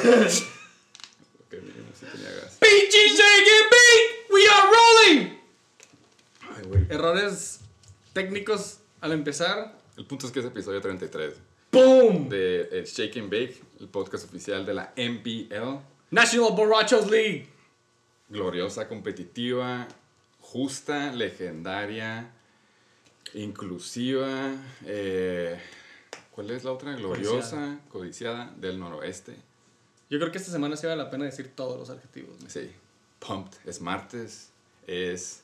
Ok, mínimo. ¡We are rolling! Ay, güey. Errores técnicos al empezar. El punto es que es episodio 33 ¡Boom! de eh, Shake and Bake, el podcast oficial de la NBL. National Borrachos League. Gloriosa, competitiva, justa, legendaria, inclusiva. eh, ¿Cuál es la otra? Gloriosa, codiciada del noroeste. Yo creo que esta semana sí vale la pena decir todos los adjetivos. ¿no? Sí, pumped. Es martes. Es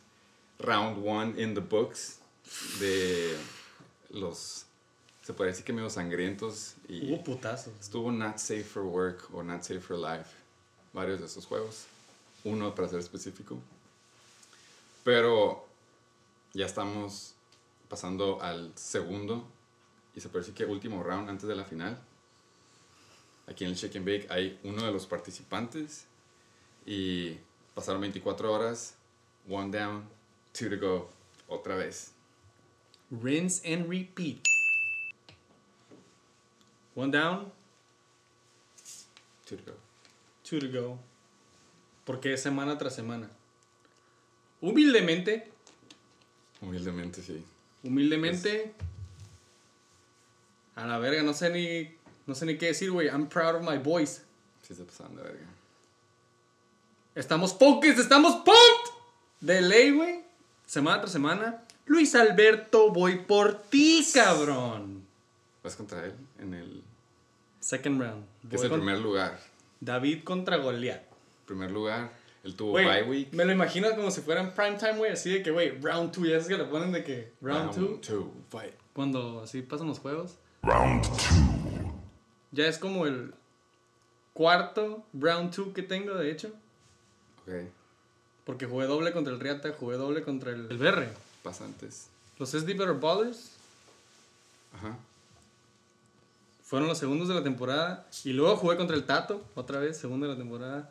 round one in the books de los, se puede decir que medio sangrientos y Hubo putazos. estuvo Not Safe for Work o Not Safe for Life. Varios de esos juegos. Uno para ser específico. Pero ya estamos pasando al segundo y se puede decir que último round antes de la final. Aquí en el Shake and Bake hay uno de los participantes y pasaron 24 horas, one down, two to go, otra vez. Rinse and repeat. One down, Two to go. two to go. Porque es semana tras semana. Humildemente, Humildemente sí. humildemente. A la verga, no sé ni, no sé ni qué decir, güey. I'm proud of my boys. Sí se pasaron de verga. Estamos focused, estamos pumped. De ley, güey. Semana tras semana. Luis Alberto, voy por ti, cabrón. Vas contra él en el... Second round. que es el primer lugar. David contra Goliat. Primer lugar. Él tuvo bye week. me lo imagino como si fuera en prime time, güey. Así de que, güey, round 2. Ya es que le ponen de que round 2. two, fight. Cuando así pasan los juegos. Round two. Ya es como el cuarto round 2 que tengo, de hecho. Ok, Porque jugué doble contra el Riata, jugué doble contra el, el BR. pasantes. Los SD Better Ballers Ajá. fueron los segundos de la temporada. Y luego jugué contra el Tato, otra vez, segundo de la temporada.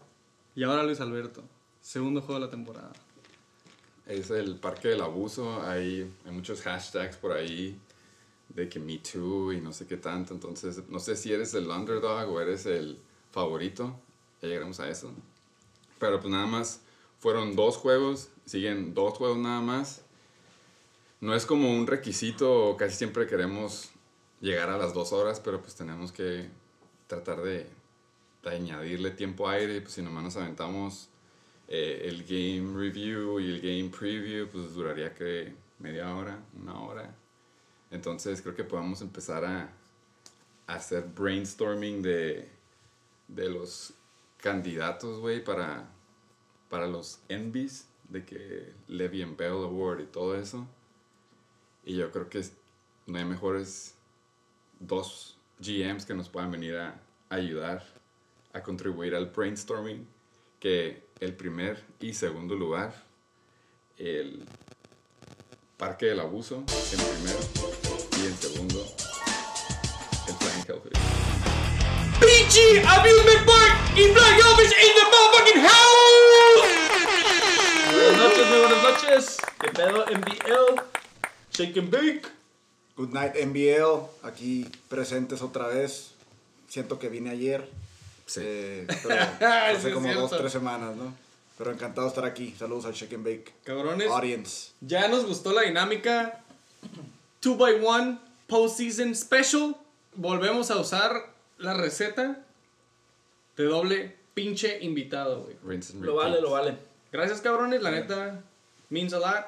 Y ahora Luis Alberto, segundo juego de la temporada. Es el parque del abuso. Hay, hay muchos hashtags por ahí de que Me Too y no sé qué tanto. Entonces, no sé si eres el underdog o eres el favorito. Ya llegaremos a eso. Pero pues nada más fueron dos juegos. Siguen dos juegos nada más. No es como un requisito. Casi siempre queremos llegar a las dos horas, pero pues tenemos que tratar de, de añadirle tiempo aire. Pues si nomás nos aventamos eh, el game review y el game preview, pues duraría que media hora, una hora. Entonces creo que podemos empezar a, hacer brainstorming de, de los candidatos, güey, para, para los Envies, de que Levy and Bell Award y todo eso. Y yo creo que no hay mejores dos GMs que nos puedan venir a ayudar a contribuir al brainstorming que el primer y segundo lugar, el Parque del Abuso en primero y en segundo, el Flying Hellfish. ¡Pinche Amusement Park y Black Elvis in the motherfucking house! Buenas noches, muy buenas noches. ¿Qué pedo, MBL? Shake and Bake. Good night NBL, aquí presentes otra vez. Siento que vine ayer, Sí. eh, pero hace como dos, tres semanas, ¿no? Pero encantado de estar aquí. Saludos al Shake and Bake Cabrones, Audience. ya nos gustó la dinámica 2x1 Postseason Special. Volvemos a usar la receta de doble pinche invitado, güey. Rinse and Lo vale, lo vale. Gracias, cabrones, la neta means a lot.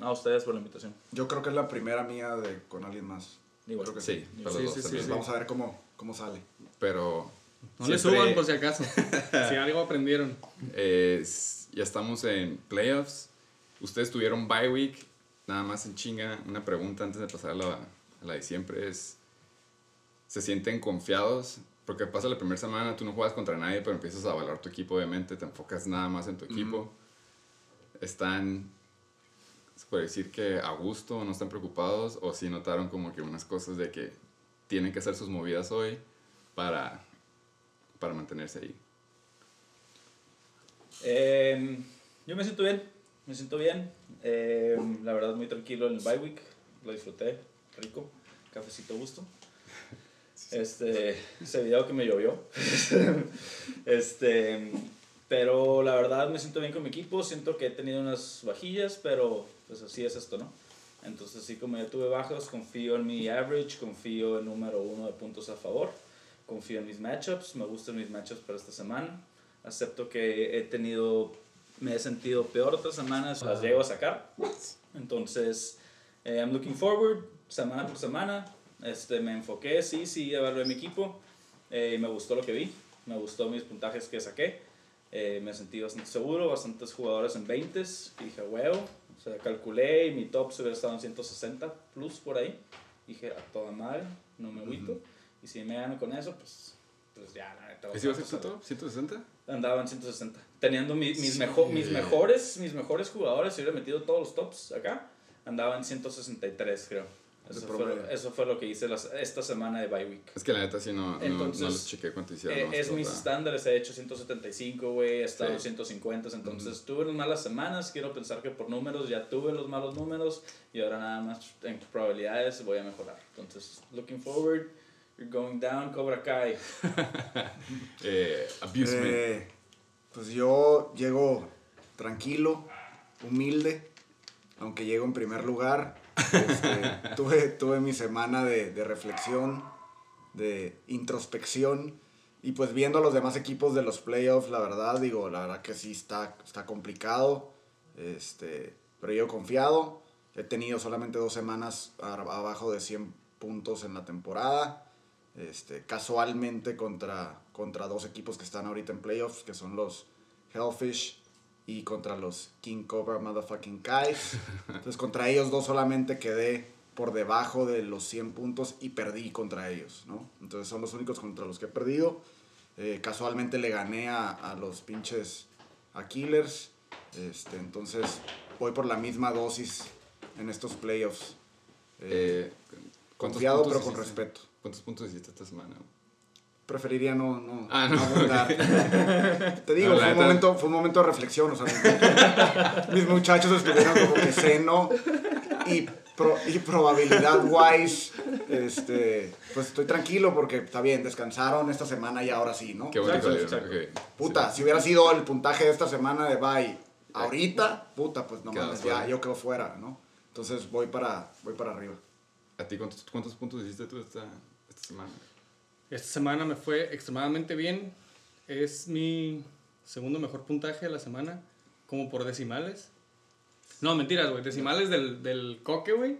A ustedes por la invitación. Yo creo que es la primera mía de, con alguien más. Igual. Creo que Sí, sí. Sí, sí. Vamos a ver cómo, cómo sale. Pero No le siempre, suban por si acaso. si algo aprendieron. eh, ya estamos en playoffs. Ustedes tuvieron bye week. Nada más en chinga. Una pregunta antes de pasar a la, a la de siempre es: ¿se sienten confiados? Porque pasa la primera semana, tú no juegas contra nadie, pero empiezas a valorar tu equipo, obviamente. Te enfocas nada más en tu equipo. Están, se puede decir que a gusto, no están preocupados, o si notaron como que unas cosas de que tienen que hacer sus movidas hoy para, para mantenerse ahí. Eh, yo me siento bien. Me siento bien. Eh, la verdad, muy tranquilo en el bye week. Lo disfruté. Rico. Cafecito a gusto. Este, ese video que me llovió. este, pero la verdad me siento bien con mi equipo. Siento que he tenido unas vajillas, pero pues así es esto, ¿no? Entonces, sí, como ya tuve bajos, confío en mi average, confío en número uno de puntos a favor, confío en mis matchups, me gustan mis matchups para esta semana. Acepto que he tenido, me he sentido peor otras semanas, las llego a sacar. Entonces, eh, I'm looking forward, semana por semana. Este, me enfoqué, sí, sí, evalué mi equipo. Eh, me gustó lo que vi, me gustó mis puntajes que saqué. Eh, me sentí bastante seguro, bastantes jugadores en 20 y dije, huevo. O sea, calculé y mi top se hubiera estado en 160 plus por ahí. Dije, a toda madre, no me agüito. Y si me gano con eso, pues, pues ya, la neta. ¿Ese iba a ser tu a- top? ¿160? Andaba en 160. Teniendo mi- mis, mejo- mis, mejores, mis mejores jugadores, si hubiera metido todos los tops acá, andaba en 163, creo. Eso, fue, eso fue lo que hice las- esta semana de bye week. Es que la neta sí no, no, Entonces, no los chequé cuánto hicieron. Eh, es mis estándares, he hecho 175, güey, he estado Sí. 150, entonces tuve unas malas semanas, quiero pensar que por números ya tuve los malos números y ahora nada más en probabilidades voy a mejorar. Entonces, looking forward, you're going down, Cobra Kai. Eh, abusement. Eh, pues yo llego tranquilo, humilde, aunque llego en primer lugar. Este, tuve, tuve mi semana de, de reflexión, de introspección. Y pues viendo a los demás equipos de los playoffs, la verdad, digo, la verdad que sí está, está complicado. Este, pero yo confiado. He tenido solamente dos semanas abajo de 100 puntos en la temporada. Este, casualmente contra, contra dos equipos que están ahorita en playoffs, que son los Hellfish y contra los King Cobra Motherfucking Kais. Entonces contra ellos dos solamente quedé por debajo de los 100 puntos y perdí contra ellos, ¿no? Entonces son los únicos contra los que he perdido. Eh, casualmente le gané a, a los pinches a Killers. Este, entonces voy por la misma dosis en estos playoffs. Eh, Eh, ¿cuántos confiado pero con hiciste? respeto. ¿Cuántos puntos hiciste esta semana? preferiría no, no, Ah, no. Te digo, No, fue, un momento, fue un momento de reflexión. O sea, mis muchachos estuvieron como que seno y, pro- y probabilidad wise. Este, pues estoy tranquilo porque está bien, descansaron esta semana y ahora sí, ¿no? Qué bueno Exacto, que exacto. salieron, ok. Puta, si hubiera sido el puntaje de esta semana de bye ahorita, puta, pues no mames, ya yo quedo fuera, ¿no? Entonces voy para, voy para arriba. ¿A ti cuántos, cuántos puntos hiciste tú esta, esta semana? Esta semana me fue extremadamente bien. Es mi segundo mejor puntaje de la semana, como por decimales. No, mentiras, güey. Decimales del, del coque, güey.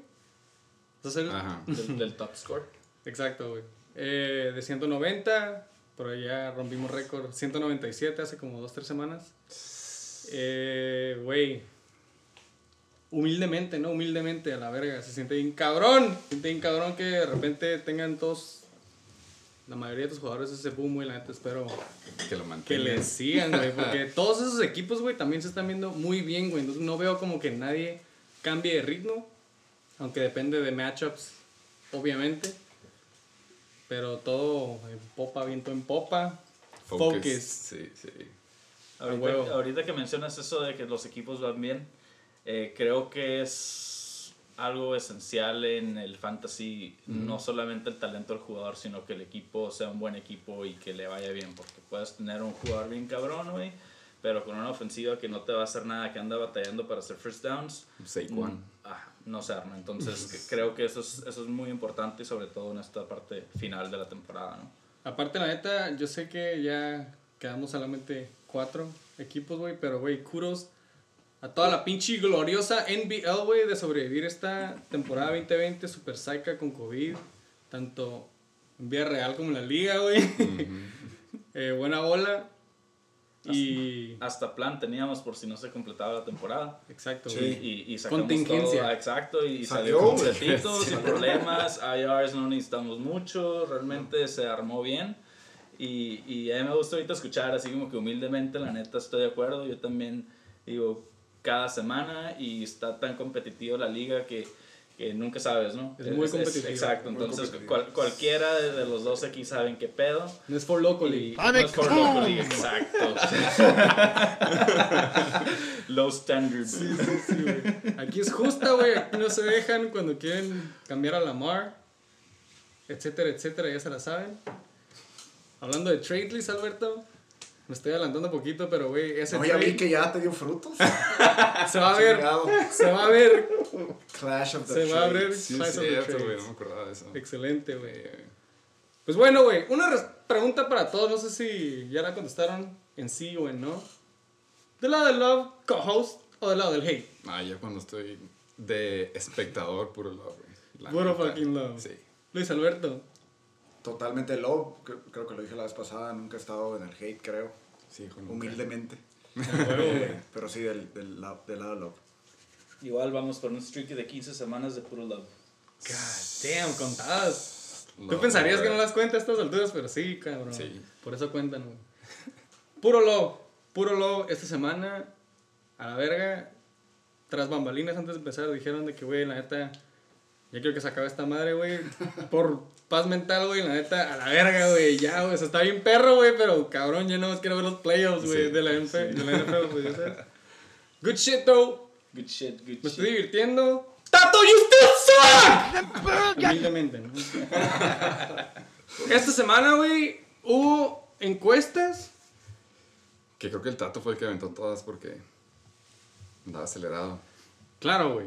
Entonces, Ajá. Del, del top score. exacto, güey. Eh, de 190, por allá rompimos récord. 197 hace como 2-3 semanas. Eh, güey. Humildemente, ¿no? Humildemente a la verga. Se siente bien cabrón. Se siente bien cabrón que de repente tengan todos. La mayoría de tus jugadores ese boom, güey. La neta espero Que lo que les sigan, güey. Porque todos esos equipos, güey, también se están viendo muy bien, güey. Entonces no veo como que nadie cambie de ritmo. Aunque depende de matchups, obviamente. Pero todo en popa, viento en popa. Focus. Sí, sí. Ahorita que mencionas eso de que los equipos van bien, eh, creo que es algo esencial en el fantasy, no solamente el talento del jugador, sino que el equipo sea un buen equipo y que le vaya bien, porque puedes tener un jugador bien cabrón, güey, pero con una ofensiva que no te va a hacer nada, que anda batallando para hacer first downs, Saquon. ah, no se arma. Entonces creo que eso es, eso es muy importante sobre todo en esta parte final de la temporada, ¿no? Aparte, la neta, yo sé que ya quedamos solamente cuatro equipos, güey. Pero, güey, kudos a toda la pinche gloriosa NBL, güey, de sobrevivir esta temporada 2020 super psycha con COVID. Tanto en Vía Real como en la liga, güey. Eh, buena bola. Y. Hasta plan teníamos por si no se completaba la temporada. Exacto, Sí. güey. Y, y sacamos Contingencia. todo, exacto, y Salió, salió completito, sin problemas, IRs no necesitamos mucho, realmente se armó bien. Y, y a mí me gusta ahorita escuchar así como que humildemente, la neta estoy de acuerdo, yo también digo cada semana y está tan competitivo la liga que, que nunca sabes, ¿no? Es muy competitivo, exacto, muy entonces competitivo. cual- cualquiera de, de los dos aquí saben qué pedo. No es for local. Y- no es for local league, exacto. Low standards. Aquí es justa, güey. Aquí no se dejan cuando quieren cambiar a Lamar. etcétera, etcétera, ya se la saben. Hablando de trade list, Alberto, me estoy adelantando un poquito, pero güey, ese No, ya vi que ya te dio frutos. se va a ver, se va a ver, Clash of the Se va a. Trades. Sí, Clash es of the cierto, Trades. güey, no me acordaba de eso. excelente, güey. Pues bueno, güey, una pregunta para todos, no sé si ya la contestaron en sí o en no. ¿Del lado del love, co-host, o del lado del hate? Ah, ya cuando estoy de espectador, puro love, güey. Puro neta, fucking love. Sí. Luis Alberto. Totalmente love. Creo que lo dije la vez pasada. Nunca he estado en el hate, creo. Sí. Humildemente. huevo, Eh, pero sí, del, del, del lado love. Igual vamos por un streak de 15 semanas de puro love. God damn, contadas. Tú Love, pensarías que no las cuenta a estas alturas, pero sí, cabrón. Sí. Por eso cuentan, güey. Puro love, puro love. Esta semana, a la verga, tras bambalinas antes de empezar, dijeron de que, güey, la neta, ya quiero que se acabe esta madre, güey. Por paz mental, güey, la neta, a la verga, güey. Ya, güey, se está bien perro, güey, pero cabrón, yo no más quiero ver los playoffs, güey, Sí, de la NFL, de la NFL, pues, ya sabes. Good shit, though. Good shit, good Me shit. estoy divirtiendo. ¡Tato, you still suck! Humildemente, ¿no? Esta semana, güey, hubo encuestas. Que creo que el Tato fue el que aventó todas porque andaba acelerado. Claro, güey.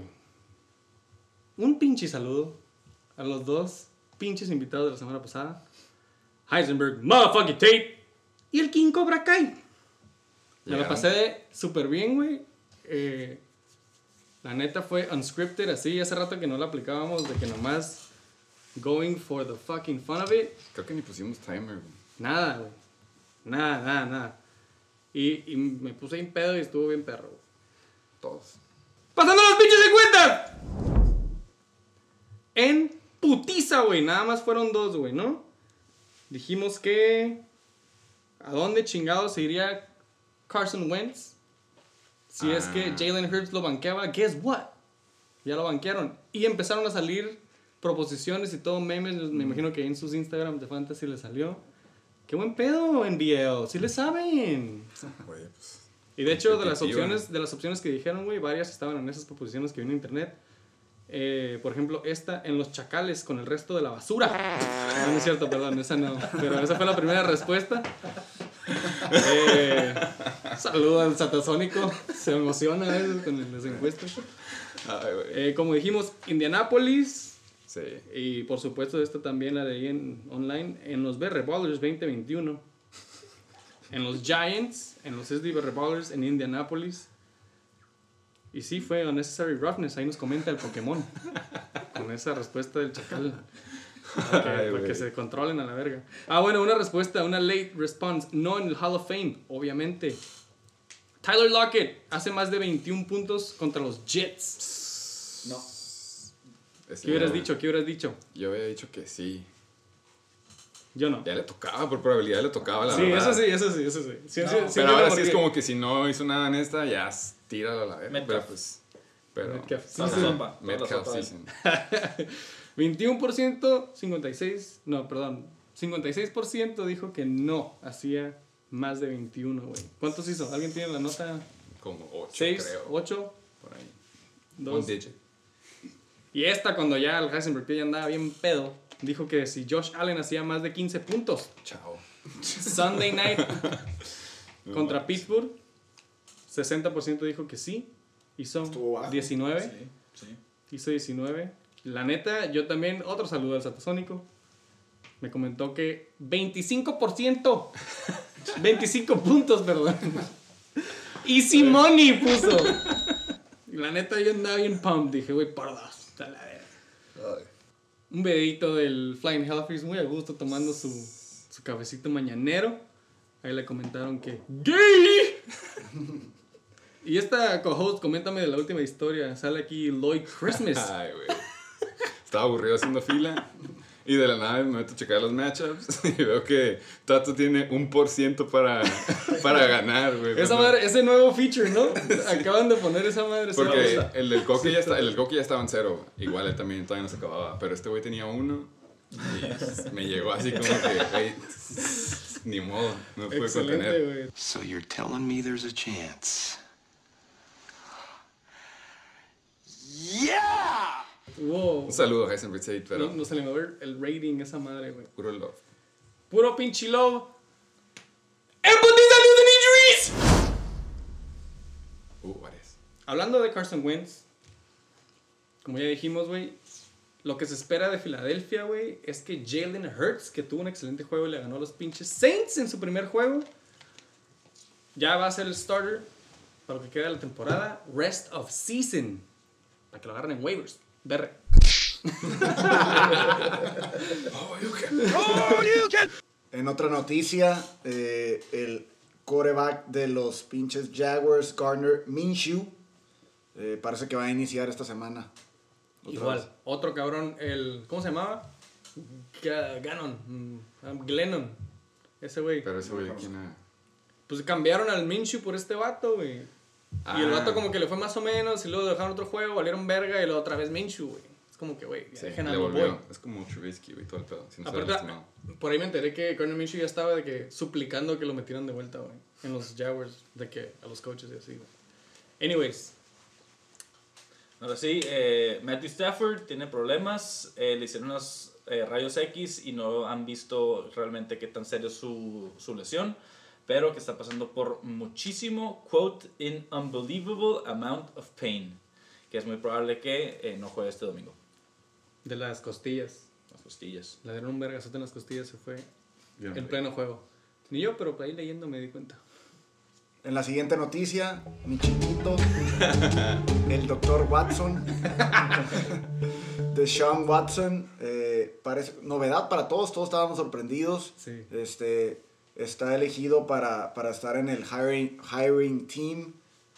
Un pinche saludo a los dos pinches invitados de la semana pasada. Heisenberg, motherfucking Tate. Y el King Cobra Kai. Me la Llegaron. pasé de súper bien, güey. Eh, la neta fue unscripted, así. Hace rato que no la aplicábamos, de que nomás going for the fucking fun of it. Creo que ni pusimos timer, güey. Nada, güey. Nada, nada, nada. Y, y me puse bien pedo y estuvo bien perro, güey. Todos. ¡Pasando las pinches encuestas! En putiza, güey. Nada más fueron dos, güey, ¿no? Dijimos que. ¿A dónde chingados se iría Carson Wentz? Si es que Ah. Jalen Hurts lo banqueaba, guess what? Ya lo banquearon. Y empezaron a salir proposiciones y todo memes. Me imagino que en sus Instagram de Fantasy le salió. ¡Qué buen pedo, NBL! ¡Sí le saben! Güey, pues. Y de hecho, de las opciones, de las opciones que dijeron, güey, varias estaban en esas proposiciones que vi en internet. Eh, por ejemplo, esta en los chacales con el resto de la basura. No, no es cierto, perdón, esa no. Pero esa fue la primera respuesta. Eh, saludo al satasónico. Se emociona a veces con las encuestas. Eh, como dijimos, Indianapolis. Sí. Y por supuesto, esta también la leí en online. En los BR Ballers 2021. En los Giants. En los SD BR Ballers en Indianapolis. Y sí, fue Unnecessary Roughness. Ahí nos comenta el Pokémon. con esa respuesta del chacal. Para que, Ay, para que güey. se controlen a la verga. Ah, bueno, una respuesta, una late response. No en el Hall of Fame, obviamente. Tyler Lockett hace más de 21 puntos contra los Jets. No. ¿Qué hubieras no. dicho? ¿Qué hubieras dicho? Yo había dicho que sí. Yo no. Ya le tocaba, por probabilidad le tocaba, la Sí, verdad. eso sí, eso sí, eso sí. Sí, No, sí, Pero ahora sí es como que si no hizo nada en esta, ya tíralo a la verga. Metcalf. Pero pues. Pero. Metcalf. Sí, Toda la sí. sopa, toda la Metcalf sopa. season. 21%, 56, no, perdón, 56% dijo que no hacía más de 21, güey. ¿Cuántos hizo? ¿Alguien tiene la nota? Como 8, 6, creo. 8, Por ahí. 2. Un digit. Y esta cuando ya el Heisenberg ya andaba bien pedo, dijo que si Josh Allen hacía más de 15 puntos, Chao. Sunday night contra. Pittsburgh, 60% dijo que sí, hizo Estuvo bajo. 19. Sí, sí. Hizo 19. La neta, yo también, otro saludo al Satasónico. Me comentó que 25%. 25 puntos, perdón. Easy money puso. La neta, yo andaba bien pumped. Dije, güey, por dos. la verga. Un videito del Flying Hellfish muy a gusto tomando su, su cafecito mañanero. Ahí le comentaron que ¡Gay! y esta co-host, coméntame de la última historia. Sale aquí Lloyd Christmas. Ay, güey. Estaba aburrido haciendo fila. Y de la nada me meto a checar los matchups y veo que Tato tiene un por ciento para, para ganar, güey. Esa madre, ese nuevo feature, ¿no? Acaban de poner esa madre. sí Porque gusta. el del Coque ya, está, el del Coque ya estaba en cero. Igual él también todavía no se acababa. Pero este güey tenía uno. Y me llegó así como que, güey, ni modo. No pude contener. güey. So you're telling me there's a chance? Yeah! Un saludo a Heisenberg Tate, pero No, no se le movió el rating esa madre, güey. puro love. Puro pinche love. ¡El putiza news and injuries! Uh, Juárez. Hablando de Carson Wentz, como ya dijimos, güey, lo que se espera de Filadelfia, güey, es que Jalen Hurts, que tuvo un excelente juego y le ganó a los pinches Saints en su primer juego, ya va a ser el starter para lo que queda de la temporada. Rest of season. Para que lo agarren en waivers. Berre. En otra noticia, eh, el quarterback de los pinches Jaguars, Garner Minshew, eh, parece que va a iniciar esta semana. Otra Igual. vez. Otro cabrón, el. ¿Cómo se llamaba? Ga- Gannon. mm, um, Glennon. Ese güey. Pero ese güey, ¿quién era? Pues cambiaron al Minshew por este vato, güey. Y el Ah. vato como que le fue más o menos, y luego dejaron otro juego, valieron verga, y luego otra vez Minshew, güey. Es como que, güey, Sí, dejen a boy. Es como Trubisky, güey, todo el pedo. sin Aparte, por ahí me enteré que Gardner Minshew ya estaba de que suplicando que lo metieran de vuelta, güey. En los Jaguars, de que a los coaches y así, güey. Anyways, Ahora sí, eh, Matthew Stafford tiene problemas, eh, le hicieron unos eh, rayos X y no han visto realmente qué tan serio es su, su lesión, pero que está pasando por muchísimo, quote, in unbelievable amount of pain, que es muy probable que eh, no juegue este domingo. de las costillas. Las costillas. Le dieron un vergazote en las costillas, se fue Yo no en pleno juego. Ni yo, pero por ahí leyendo me di cuenta. En la siguiente noticia, mi chiquito, el doctor Watson, de Sean Watson, eh, parece novedad para todos, todos estábamos sorprendidos. Sí. Este, está elegido para, para estar en el hiring, hiring team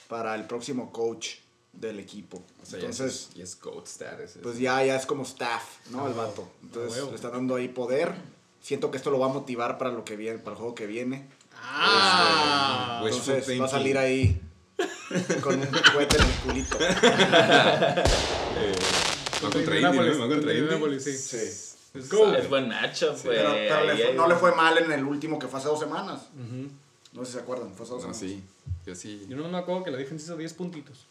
para el próximo coach del equipo. O sea, ya Entonces, es, ya es status. pues ya, ya es como staff, ¿no? Ah, el vato. Ah, Entonces huevo. le están dando ahí poder. Siento que esto lo va a motivar para lo que viene, para el juego que viene. ¡Ah! Wishful Entonces va a salir ahí con un cohete en el culito. Va contra Indy, ¿no? Va contra Indy. Sí. Sí. Go. Es buen matchup, güey. Pero, pero le fue- no le fue mal en el último que fue hace dos semanas. Ujú. No sé si se acuerdan, fue hace dos No, semanas. sí. Yo sí. Yo no me acuerdo que la defensa hizo 10 puntitos.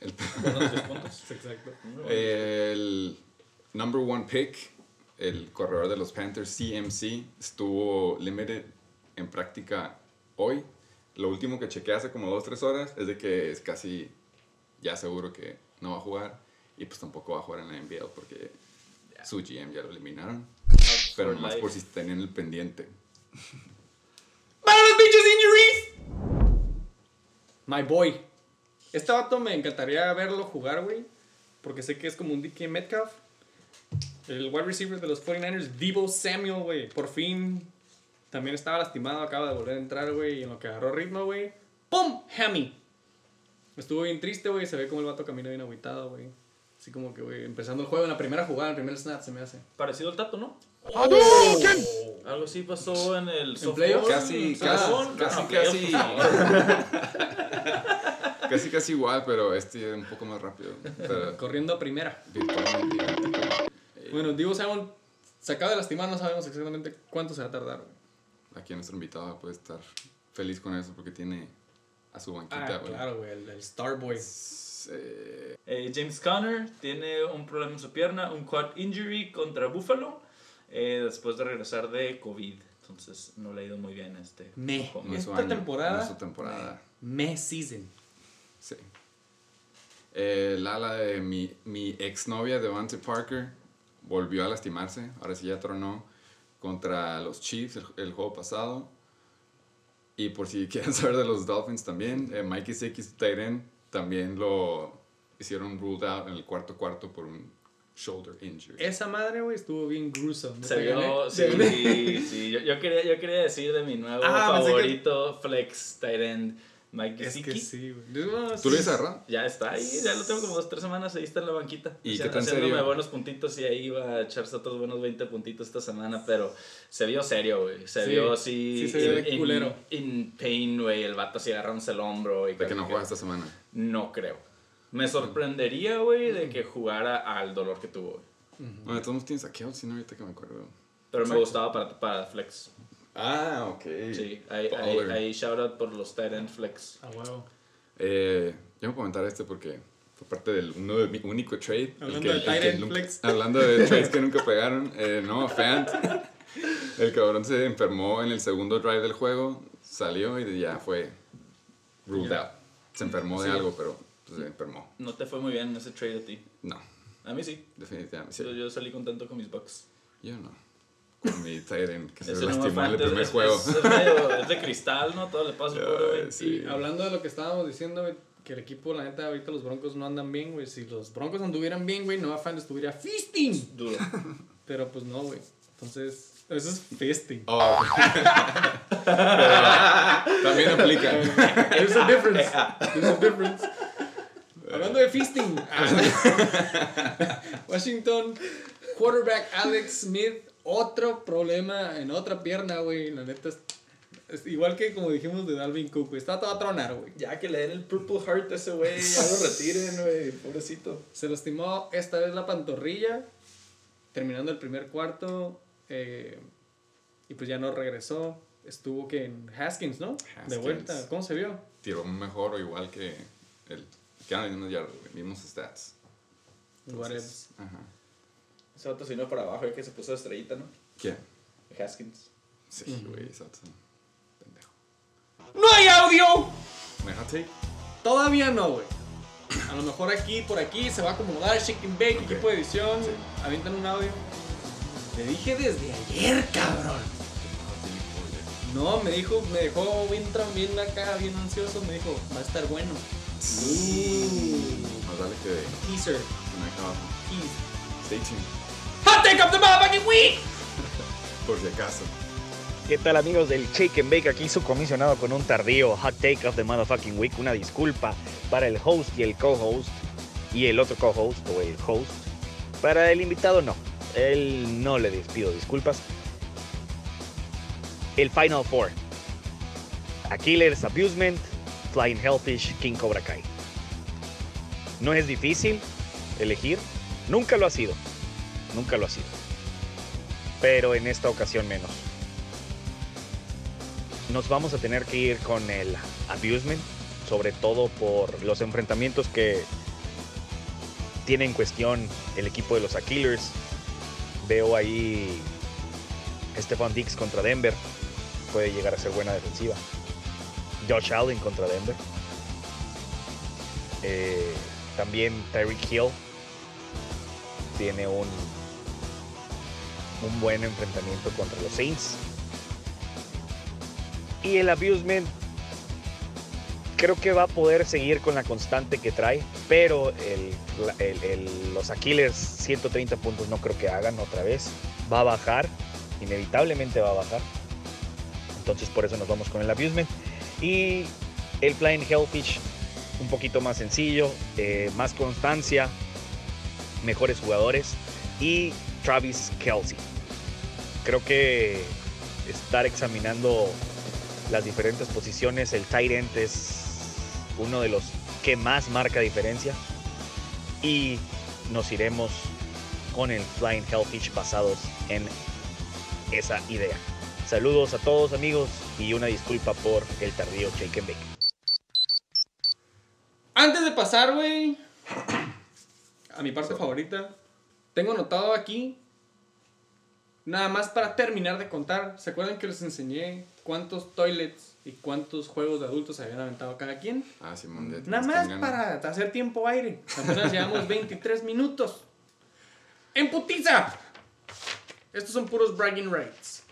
El, puntos. Exacto. el number one pick, el corredor de los Panthers, CMC, estuvo limited en práctica hoy. Lo último que chequeé hace como 2-3 horas es de que es casi ya seguro que no va a jugar. Y pues tampoco va a jugar en la NBL porque su GM ya lo eliminaron. Pero for nomás life. por si tenían el pendiente. ¡Para los pinches injuries! My boy. Este vato me encantaría verlo jugar, güey. Porque sé que es como un DK Metcalf. El wide receiver de los 49ers, Debo Samuel, güey. Por fin también estaba lastimado, acaba de volver a entrar, güey. Y en lo que agarró ritmo, güey. ¡Pum! Hammy. Estuvo bien triste, güey. Se ve como el vato camina bien agüitado, güey. Así como que, güey, empezando el juego en la primera jugada, en el primer snap, se me hace. Parecido al Tato, ¿no? Algo así pasó en el softball. playoffs? Casi, Ah, casi, no, casi, playoffs. Casi, casi igual, pero este es un poco más rápido. Pero Corriendo a primera. Bueno, Divo Samuel se acaba de lastimar, no sabemos exactamente cuánto se va a tardar, güey. Aquí nuestro invitado puede estar feliz con eso porque tiene a su banquita, Ah, güey. claro, güey, el, el Starboy. Eh, Eh, James Conner tiene un problema en su pierna, un quad injury contra Buffalo, eh, después de regresar de COVID. Entonces no le ha ido muy bien a este. Me. ojo. no es su Esta año, temporada- no es su temporada. Me season. Sí. Eh, el ala de mi, mi exnovia, Devante Parker, volvió a lastimarse. Ahora sí ya tronó contra los Chiefs el, el juego pasado. Y por si quieren saber de los Dolphins también, eh, Mikey Six Tyren también lo hicieron ruled out en el cuarto cuarto por un shoulder injury. Esa madre, güey, estuvo bien gruesome. Se vio, sí, sí, sí. Yo, yo quería, yo quería decir de mi nuevo Ah, pensé que- favorito, Flex Tyrend, Mike Es que sí, güey. No, ¿Tú sí. lo habías agarrado? Ya está ahí, ya lo tengo como dos, tres semanas, ahí está en la banquita. ¿Y qué tan Haciéndome serio? buenos puntitos y ahí iba a echarse otros buenos 20 puntitos esta semana, pero se vio serio, güey. Se Sí, vio así. sí se ve in, culero. in pain, güey. El vato así agarrándose el hombro. Y De que no juega esta semana. No creo. Me sorprendería, güey, de que jugara al dolor que tuvo, güey. Bueno, todos tienes a Kelsey, ¿no? Ahorita que me acuerdo. Pero me gustaba para, para Flex. Ah, ok. Sí, ahí, ahí, Baller. ahí shout out por los tight end Flex. A huevo. Eh, yo voy a comentar este porque fue parte del uno de mi único trade. el Hablando que- el que tight end nunca- flex. Hablando de trades que nunca pegaron, eh, no, Fant. El cabrón se enfermó en el segundo drive del juego, salió y ya fue ruled Ya. out. Se enfermó de Sí. algo, pero pues, se enfermó. No te fue muy bien en ese trade a ti. No, A mí sí. definitivamente. sí. Yo- Yo salí contento con mis Bucks. Yo no. Con mi end que se lastimó en el primer es- juego. Es, es medio- es de cristal, ¿no? Todo le pasa sí. Hablando de lo que estábamos diciendo, güey, que el equipo, la neta, ahorita los Broncos no andan bien, güey. Si los Broncos anduvieran bien, güey, Noah Fant estuviera feasting. Duro. Pero pues no, güey. Entonces, eso es feasting. Oh. Pero también aplica. There's a difference. There's a difference. Hablando de feasting. Washington, quarterback Alex Smith, otro problema en otra pierna, güey. La neta es, es igual que como dijimos de Dalvin Cook, güey. Está todo a tronar, güey. Ya que le den el Purple Heart a ese güey, ya lo retiren, güey. Pobrecito. Se lastimó esta vez la pantorrilla, terminando el primer cuarto. eh, y pues ya no regresó. Estuvo que en Haskins, ¿no? De Haskins. vuelta. ¿Cómo se vio? Tiró mejor o igual que el. Quedaron en unos yardas, güey. Vimos stats. Whatever. Entonces, Ajá. Ese vato se vino para abajo, ya que se puso estrellita, ¿no? ¿Quién? Haskins. Sí, güey, exacto. Pendejo. ¡No hay audio! ¿Me take? Todavía no, güey. A lo mejor aquí, por aquí, se va a acomodar and Bake, Ok. equipo de edición. Sí. Avientan un audio. Te dije desde ayer, cabrón. No, me dijo, me dejó bien, tra- bien acá, bien ansioso. Me dijo, va a estar bueno. Más vale que Teaser. me. Tease. Stay tuned. Hot take of the motherfucking week! Por si acaso. ¿Qué tal amigos del Shake and Bake? Aquí su comisionado con un tardío Hot Take of the Motherfucking Week. Una disculpa para el host y el co-host y el otro co-host o el host. Para el invitado no. Él no le despido disculpas. El Final Four. Aquilers Abusement, Flying Hellfish, King Cobra Kai. No es difícil elegir. Nunca lo ha sido. Nunca lo ha sido. Pero en esta ocasión menos nos vamos a tener que ir con el abusement, sobre todo por los enfrentamientos que tiene en cuestión el equipo de los Aquilers. Veo ahí Stefan Dix contra Denver, puede llegar a ser buena defensiva. Josh Allen contra Denver. Eh, también Tyreek Hill tiene un, un buen enfrentamiento contra los Saints. Y el abusement creo que va a poder seguir con la constante que trae, pero los Aquilers 130 puntos no creo que hagan otra vez. Va a bajar, inevitablemente va a bajar. Entonces por eso nos vamos con el abusement. Y el Flying Hellfish un poquito más sencillo, eh, más constancia, mejores jugadores y Travis Kelsey. Creo que estar examinando las diferentes posiciones, el tight end es uno de los que más marca diferencia y nos iremos con el Flying Hellfish basados en esa idea. Saludos a todos amigos y una disculpa por el tardío shake and bake. Antes de pasar, güey, a mi parte favorita, tengo anotado aquí, nada más para terminar de contar. ¿Se acuerdan que les enseñé cuántos toilets y cuántos juegos de adultos habían aventado cada quien? Ah, Simón, de Nada más para hacer tiempo aire. Apenas llevamos 23 minutos. ¡En putiza! Estos son puros bragging rights.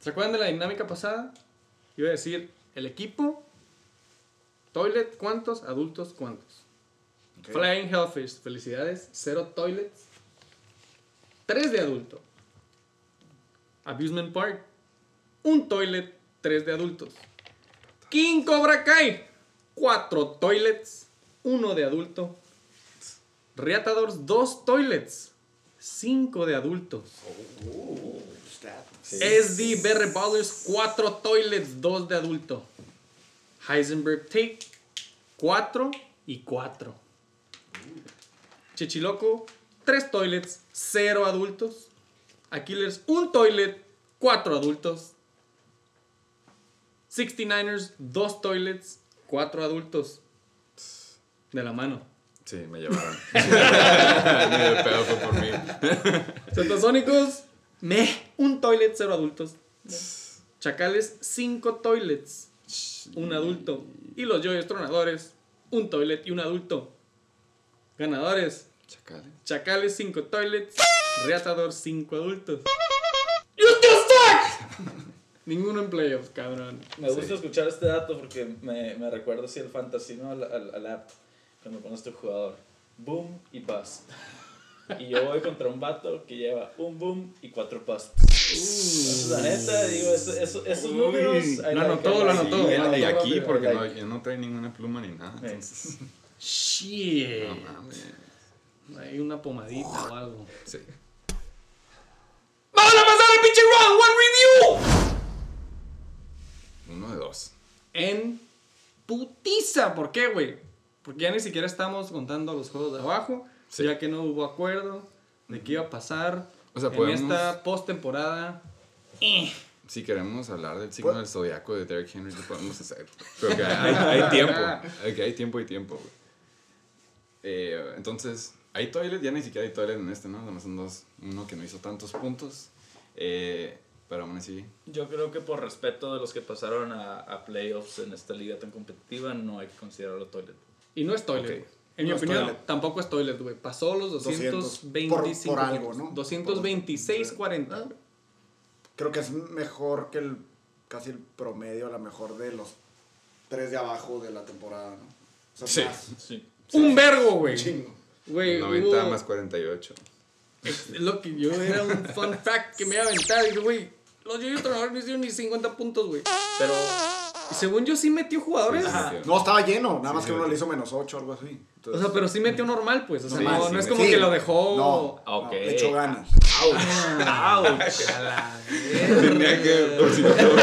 ¿Se acuerdan de la dinámica pasada? Iba a decir el equipo, toilet, ¿cuántos? Adultos, ¿cuántos? Flying Hellfish, felicidades, cero toilets, tres de adulto. Abusement Park, un toilet, tres de adultos. King Cobra Kai, cuatro toilets, uno de adulto. Reatadors, dos toilets, cinco de adultos. SD BR Ballers, cuatro toilets, dos de adulto. Heisenberg Take, cuatro y cuatro. Chichiloco, tres toilets, cero adultos. Aquilers, un toilet, cuatro adultos. 69ers, dos toilets, cuatro adultos. De la mano. Sí, me llevaron. Ni de pedo fue por mí. Satasónicos, meh, un toilet, cero adultos. Chacales, cinco toilets, un adulto. Y los Joyos Tronadores, un toilet y un adulto. Ganadores, Chacales. Chacales, cinco toilets. Reatador, cinco adultos. ¡You still suck! Ninguno en playoffs, cabrón. Me gusta escuchar este dato porque me, me recuerda así el fantasy, ¿no? Al, al, al app, cuando pones tu jugador. Boom y bust. Y yo voy contra un vato que lleva un boom y cuatro busts. Entonces, la neta, digo, eso- eso- esos Uy, números... Lo anotó, lo anotó. Y, aquí, porque no, yo no trae ninguna pluma ni nada. Entonces, Shit. no mames. Hay una pomadita o algo. Sí. ¡Vamos a pasar al pinche round! ¡One review! Uno de dos. En putiza. ¿Por qué, güey? Porque ya ni siquiera estamos contando los juegos de abajo. Sí. Ya que no hubo acuerdo de qué iba a pasar O sea, en podemos- esta postemporada. Si queremos hablar del signo del zodiaco de Derrick Henry, lo podemos hacer. Pero que hay, hay tiempo. Que hay tiempo y tiempo, güey. Eh, entonces, hay toilet, ya ni siquiera hay toilet en este, ¿no? Además son dos. Uno que no hizo tantos puntos. Eh, pero aún así, Yo creo que por respeto de los que pasaron a, a playoffs en esta liga tan competitiva, no hay que considerarlo toilet. Y no es toilet. Ok. güey. En mi No es opinión, toilet. tampoco es toilet, güey. Pasó los 200 225. por- por algo, ¿no? 226, 40. Creo que es mejor que el casi el promedio, a lo mejor de los tres de abajo de la temporada, ¿no? O sea, Sí. más, Sí. Un vergo, güey. chingo. Güey, 90 hubo- más 48. Es lo que yo era un fun fact que me iba a aventar. Y dije, güey, los Yoyos Tronadores no hicieron ni 50 puntos, güey. Pero según yo sí metió jugadores. Sí, sí. No, estaba lleno, nada más Sí, que uno le hizo menos 8 o algo así. O sea, pero sí metió normal, pues. O sea, Sí, no, sí, no es como sí. que lo dejó. No, Ok. no, le echó ganas. Tenía que, por si no, digo,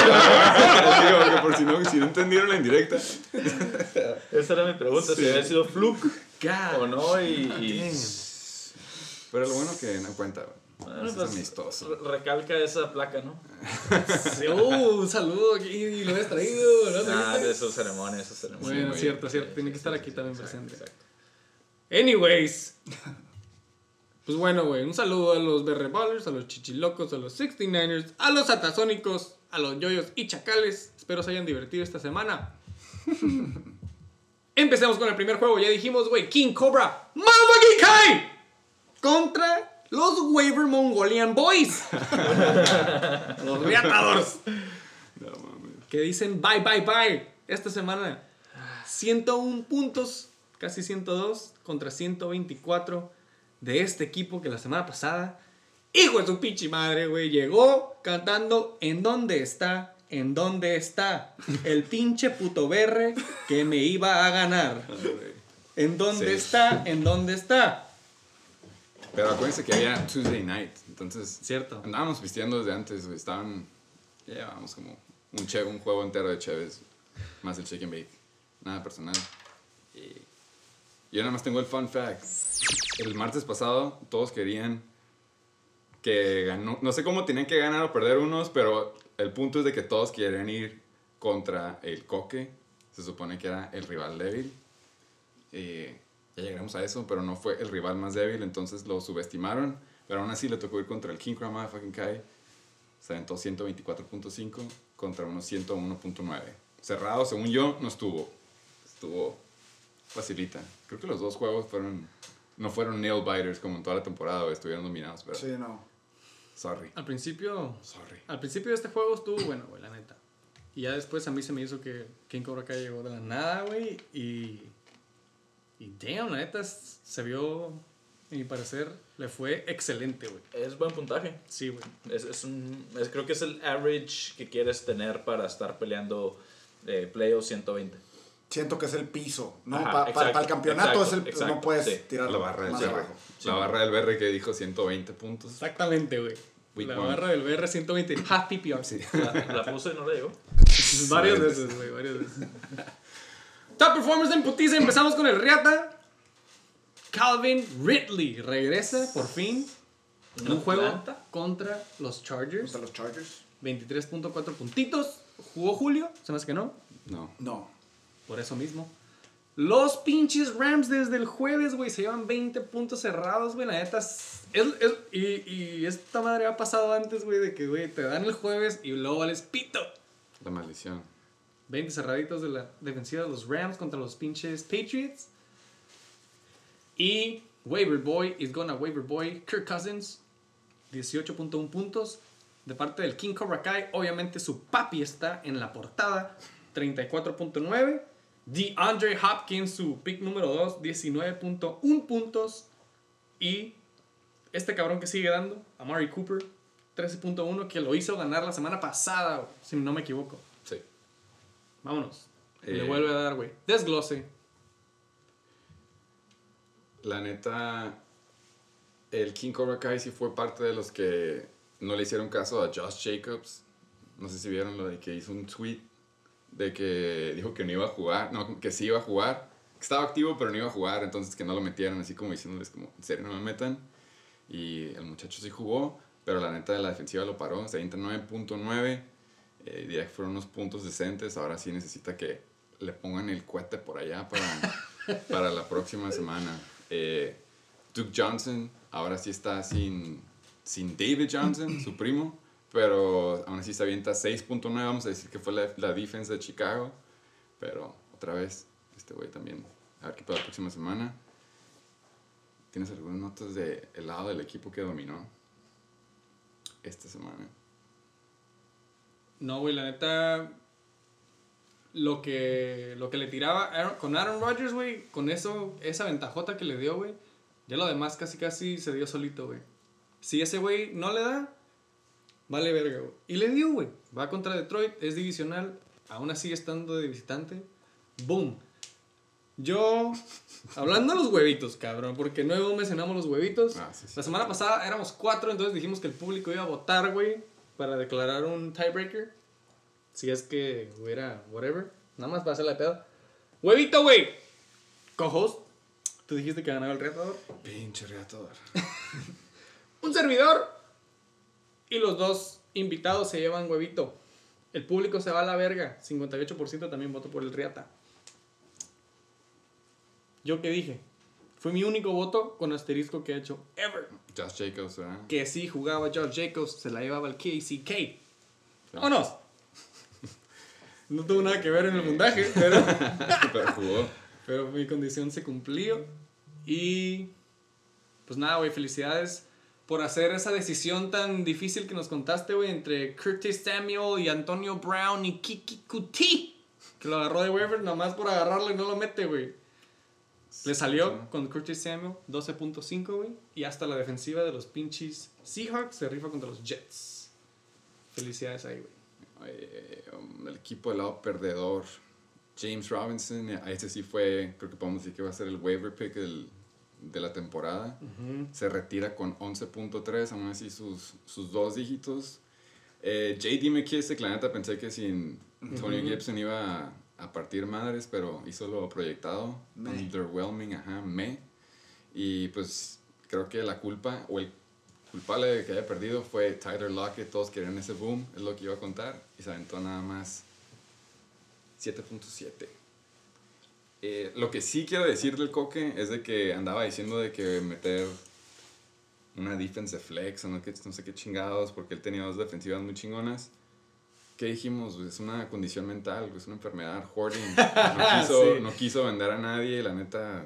que por si no, si no entendieron la indirecta. esa era mi pregunta, si había sido fluke God. o no y... y- Pero lo bueno que no cuenta. Bueno, Eso pues, es amistoso. re- recalca esa placa, ¿no? Sí, uh, un saludo aquí y lo habías traído, ¿no? Ah, de su ceremonia, esa ceremonia. Bueno, cierto, cierto. Tiene que estar aquí también presente. exacto. Anyways. Pues bueno, güey, un saludo a los Berre Ballers, a los Chichilocos, a los 69ers, a los Atasónicos, a los Yoyos y Chacales. Espero se hayan divertido esta semana. Empecemos con el primer juego. Ya dijimos, güey, King Cobra, Motherfucking Kai contra los Waiver Mongolian Boys. los Reatadores. No que dicen bye, bye, bye esta semana. 101 puntos, casi 102 contra 124 de este equipo que la semana pasada, hijo de su pinche madre, güey, llegó cantando ¿En dónde está? ¿En dónde está? El pinche puto berre que me iba a ganar. ¿En dónde Sí. está? ¿En dónde está? Pero acuérdense que había Tuesday night. Entonces, Cierto. andábamos vistiendo desde antes, güey. Estaban. Ya llevábamos como un, che- un juego entero de Cheves. Más el chicken bake. Nada personal. Y yo nada más tengo el fun fact. El martes pasado, todos querían que ganó. No sé cómo tenían que ganar o perder unos, pero el punto es de que todos querían ir contra el Coque. Se supone que era el rival débil. Eh, ya llegaremos a eso, pero no fue el rival más débil, entonces lo subestimaron. Pero aún así le tocó ir contra el King Crown Motherfucking Kai. Se aventó 124.5 contra unos 101.9. Cerrado, según yo, no estuvo. Estuvo facilita. Creo que los dos juegos fueron. No fueron nail biters como en toda la temporada, estuvieron dominados, pero. Sí, no. Sorry. Al principio, Sorry. al principio de este juego estuvo bueno, güey, la neta. Y ya después a mí se me hizo que King Cobra Kai llegó de la nada, güey. Y. Y damn, la neta se vio, a mi parecer, le fue excelente, güey. Es buen puntaje. Sí, güey. Es, es un, es- creo que es el average que quieres tener para estar peleando eh, playoffs 120. Siento que es el piso, ¿no? Ajá, Pa- pa- exacto, para el campeonato exacto, es el, exacto, no puedes sí. tirar La barra del más BR. abajo. La barra del BR que dijo 120 puntos. Exactamente, güey. Week La one. barra del BR 120, half PPR. Sí. La, la puse y no le llegó. Varias veces, güey, varias veces. Top performance en putiza. Empezamos con el Riata. Calvin Ridley regresa por fin. En un juego Atlanta. contra los Chargers. Contra los Chargers. 23.4 puntitos. ¿Jugó Julio? Se me hace que no. No. No. Por eso mismo. Los pinches Rams desde el jueves, güey, se llevan 20 puntos cerrados, güey. La neta es. es- es- y, y esta madre ha pasado antes, güey, de que, güey, te dan el jueves y luego vales pito. La maldición. 20 cerraditos de la defensiva de los Rams contra los pinches Patriots. Y Waiver Boy is gonna Waiver Boy. Kirk Cousins, 18.1 puntos. De parte del King Cobra Kai, obviamente su papi está en la portada, 34.9. DeAndre Hopkins, su pick número 2, 19.1 puntos. Y este cabrón que sigue dando, Amari Cooper, 13.1, que lo hizo ganar la semana pasada, si no me equivoco. Sí. Vámonos. Eh. Le vuelve a dar, güey. Desglose. La neta, el King Cobra Kai sí fue parte de los que no le hicieron caso a Josh Jacobs. No sé si vieron lo de que hizo un tweet de que dijo que no iba a jugar, no, que sí iba a jugar, que estaba activo pero no iba a jugar, entonces que no lo metieran, así como diciéndoles como, en serio, no me metan. Y el muchacho sí jugó, pero la neta la defensiva lo paró, 79.9. Eh, diría que fueron unos puntos decentes, ahora sí necesita que le pongan el cohete por allá para, para la próxima semana. Eh, Duke Johnson ahora sí está sin, sin David Johnson, su primo, pero aún así se avienta 6.9, vamos a decir que fue la, la defensa de Chicago, pero otra vez, este güey también, a ver qué pasa la próxima semana. ¿Tienes algunas notas del lado del equipo que dominó esta semana? No, güey, la neta. Lo que, lo que le tiraba Aaron- con Aaron Rodgers, güey, con eso, esa ventajota que le dio, güey, ya lo demás casi casi se dio solito, güey. Si ese güey no le da, vale verga, güey. Y le dio, güey. Va contra Detroit, es divisional, aún así estando de visitante. Boom. Yo, hablando de los huevitos, cabrón, porque nuevo mencionamos los huevitos. Ah, sí, sí. La semana pasada éramos cuatro, entonces dijimos que el público iba a votar, güey, para declarar un tiebreaker. Si es que hubiera, whatever. Nada más para hacer la pedo. Huevito, güey. Co-host. Tú dijiste que ganaba el reatador. Pinche reatador. Un servidor. Y los dos invitados se llevan huevito. El público se va a la verga. 58% también votó por el Riata. ¿Yo qué dije? Fue mi único voto con asterisco que he hecho ever. Josh Jacobs, ¿verdad? Que sí jugaba George Jacobs, se la llevaba el KCK. ¡Vámonos! No tuvo nada que ver en el mundaje, pero, Pero jugó. pero mi condición se cumplió. Y pues nada, güey, felicidades por hacer esa decisión tan difícil que nos contaste, güey, entre Curtis Samuel y Antonio Brown y Kiki Kuti. Que lo agarró de waiver nomás por agarrarlo y no lo mete, güey. Le salió con Curtis Samuel 12.5, güey. Y hasta la defensiva de los pinches Seahawks se rifa contra los Jets. Felicidades ahí, güey. Eh, um, el equipo del lado perdedor. James Robinson, eh, ese sí fue, creo que podemos decir que va a ser el waiver pick del- de la temporada. Se retira con 11.3, aún así sus, sus dos dígitos. Eh, JD McKissick, la neta pensé que sin Antonio Gibson iba a, a partir madres, pero hizo lo proyectado. Me. Underwhelming, ajá, me. Y pues creo que la culpa, o el culpable de que haya perdido fue Tyler Lockett. Todos querían ese boom, es lo que iba a contar. Y se aventó nada más 7.7. Eh, lo que sí quiero decir del Coque es de que andaba diciendo de que meter una defense flex o no, que- no sé qué chingados, porque él tenía dos defensivas muy chingonas. ¿Qué dijimos? güey? Es una condición mental, es una enfermedad. Hoarding. No quiso, Sí. no quiso vender a nadie, la neta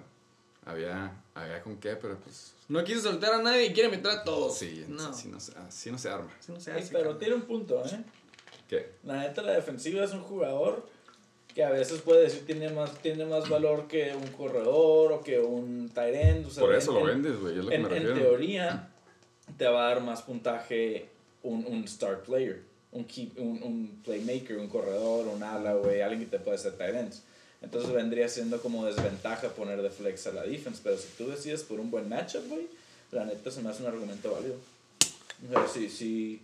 había, había con qué, pero pues No quiso soltar a nadie y quiere meter a todos. sí, no. así, no, se- así no se arma. Así no se Ey, hace, pero cabrón. tiene un punto, ¿eh? ¿Qué? La neta, la defensiva es un jugador que a veces puede decir tiene más, tiene más valor que un corredor o que un tight end. o sea, Por en- eso lo en- vendes, güey, es lo que En, me en refiero. teoría, te va a dar más puntaje un, un star player, un, un, un playmaker, un corredor, un ala, güey, alguien que te puede hacer tight ends. Entonces vendría siendo como desventaja poner de flex a la defense. Pero si tú decides por un buen matchup, güey, la neta se me hace un argumento válido. O sea, si, si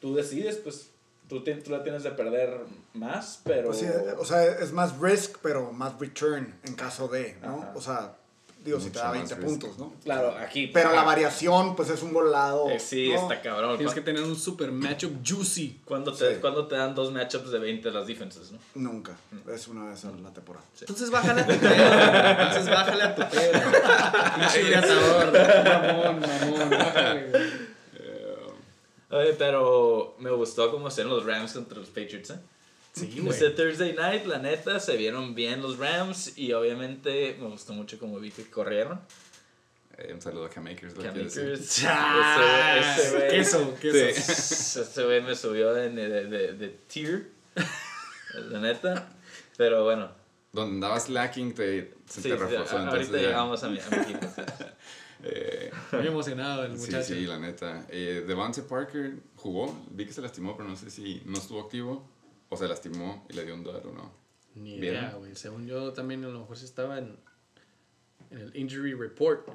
tú decides, pues tú, te- tú la tienes de perder más, pero... Pues sí, o sea, es más risk, pero más return en caso de, ¿no? Ajá. O sea, digo, si te da Mucho más 20 risk. puntos, ¿no? Claro, aquí. Pero la variación, pues es un volado. Eh, sí, ¿no? está cabrón. Tienes que tener un super matchup juicy. cuando te, Sí. cuando te dan dos matchups de 20 las defenses, ¿no? Nunca. Es una vez a la temporada. Entonces bájale a tu pedo. Entonces bájale a tu pedo. Pinche. Mamón, mamón. Bájale, güey. Oye, pero me gustó cómo hicieron los Rams contra los Patriots, ¿eh? Sí, güey. Thursday night, la neta, se vieron bien los Rams y obviamente me gustó mucho cómo vi que corrieron. Eh, un saludo a Cam Akers. lo Cam quiero decir. Akers, Ah, ese- ese queso, queso. Sí. Ese güey me subió en- de, de, de tier, la neta. Pero bueno, Donde andabas lacking, te, se sí, te sí, reforzó. entonces ahorita ya- llegamos a mi, a mi equipo. Eh, Muy emocionado el sí, muchacho. sí, la neta. Eh, Devante Parker jugó. Vi que se lastimó, pero no sé si no estuvo activo o se lastimó y le dio un dud o no. Ni idea, güey. Según yo también a lo mejor sí estaba en, en el injury report.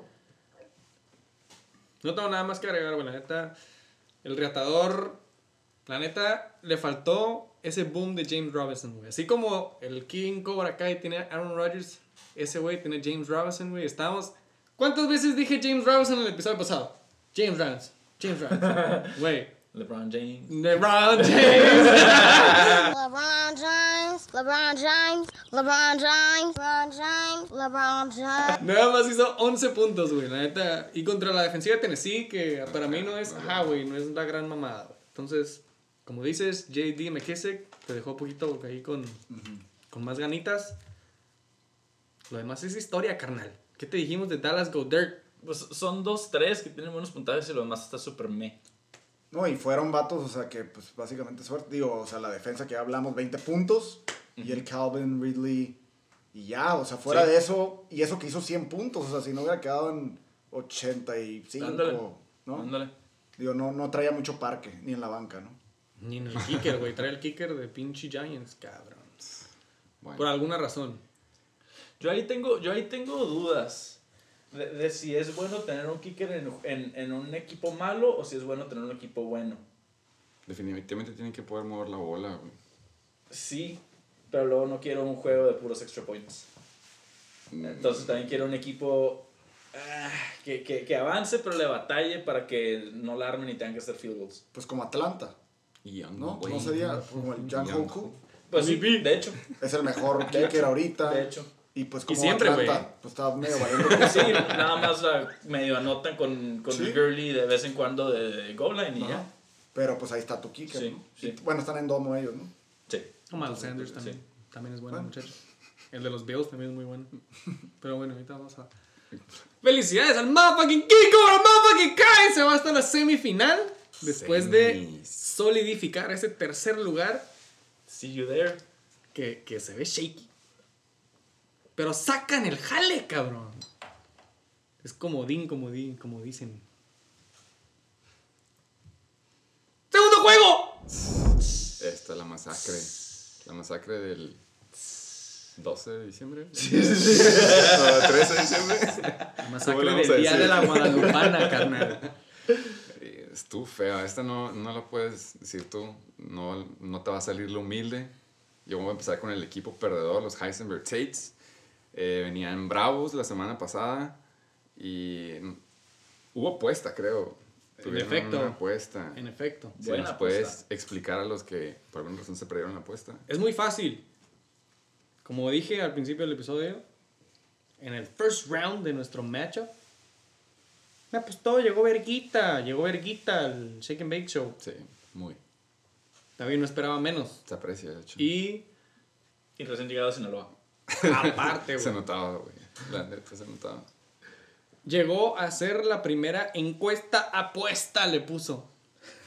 No tengo nada más que agregar, güey. La neta, el reatador, la neta, le faltó ese boom de James Robinson, güey. Así como el King Cobra Kai tiene Aaron Rodgers, ese güey tiene James Robinson, güey. Estábamos... ¿Cuántas veces dije James Robinson en el episodio pasado? James Robinson, James Robinson. Güey. LeBron James. LeBron James. LeBron James, LeBron James, LeBron James, LeBron James, LeBron James. Nada más hizo 11 puntos, güey, la neta. Y contra la defensiva de Tennessee, que para mí no es, ajá, güey, no es la gran mamada, güey. Entonces, como dices, JD McKissick te dejó un poquito ahí con, con más ganitas. Lo demás es historia, carnal. ¿Qué te dijimos de Dallas Go Dirt? Pues son dos, tres que tienen buenos puntajes y lo demás está súper me. No, y fueron vatos, o sea, que pues básicamente suerte. Digo, o sea, la defensa que ya hablamos, 20 puntos. Y el Calvin Ridley. Y ya, o sea, fuera Sí. de eso. Y eso que hizo 100 puntos, o sea, si no hubiera quedado en 85, Ándale. ¿no? Ándale. Digo, no, no traía mucho parque, ni en la banca, ¿no? Ni en el kicker, güey. Trae el kicker de pinche Giants, cabrón. Bueno, Por alguna razón. Yo ahí tengo, yo ahí tengo dudas de, de si es bueno tener un kicker en, en, en un equipo malo o si es bueno tener un equipo bueno. definitivamente tienen que poder mover la bola. güey. Sí, pero luego no quiero un juego de puros extra points. Mm, Entonces también quiero un equipo ah, que, que, que avance pero le batalle para que no la armen y tengan que hacer field goals. Pues como Atlanta, Y Young, ¿no? güey. No sería como el Jan Young. Hoku. Pues sí, de hecho. Es el mejor kicker ahorita. De hecho. Y pues como siempre, Atlanta, güey. pues está medio valiendo. Sí, nada más la medio anotan con, con Sí. Gurley de vez en cuando de, de goal line y Ajá. ya. Pero pues ahí está tu kicker, Sí, ¿no? sí. Y, bueno, están en domo ellos, ¿no? Sí. O Miles Sanders también. Sí. También es bueno, Bueno. muchacho. El de los Bills también es muy bueno. Pero bueno, ahorita vamos a. ¡Felicidades al motherfucking Kiko! ¡El motherfucking Kai! Se va hasta la semifinal. Después de solidificar ese tercer lugar See you there. que, que se ve shaky. Pero sacan el jale, cabrón. Es comodín, comodín, como dicen. ¡Segundo juego! Esta es la masacre. La masacre del 12 de diciembre. No, 13 de diciembre. La ¿Cómo masacre del día de la Guadalupana, carnal. Eh, Estuvo fea. Esta no, no la puedes decir tú. No, no te va a salir lo humilde. Yo voy a empezar con el equipo perdedor, los Heisenberg Tates. Eh, venían bravos la semana pasada y hubo apuesta, creo. Tuvieron efecto. Una apuesta. En efecto. Si Buena nos puedes apuesta. explicar a los que por alguna razón se perdieron la apuesta. Es muy fácil. Como dije al principio del episodio, en el first round de nuestro matchup, me apostó, llegó Verguita, llegó Verguita al Shake and Bake Show. Sí, muy. También no esperaba menos. Se aprecia, de hecho. Y Y recién llegado a Sinaloa. Aparte, se güey, notaba, güey. La neta se notaba. llegó a ser la primera encuesta apuesta, le puso.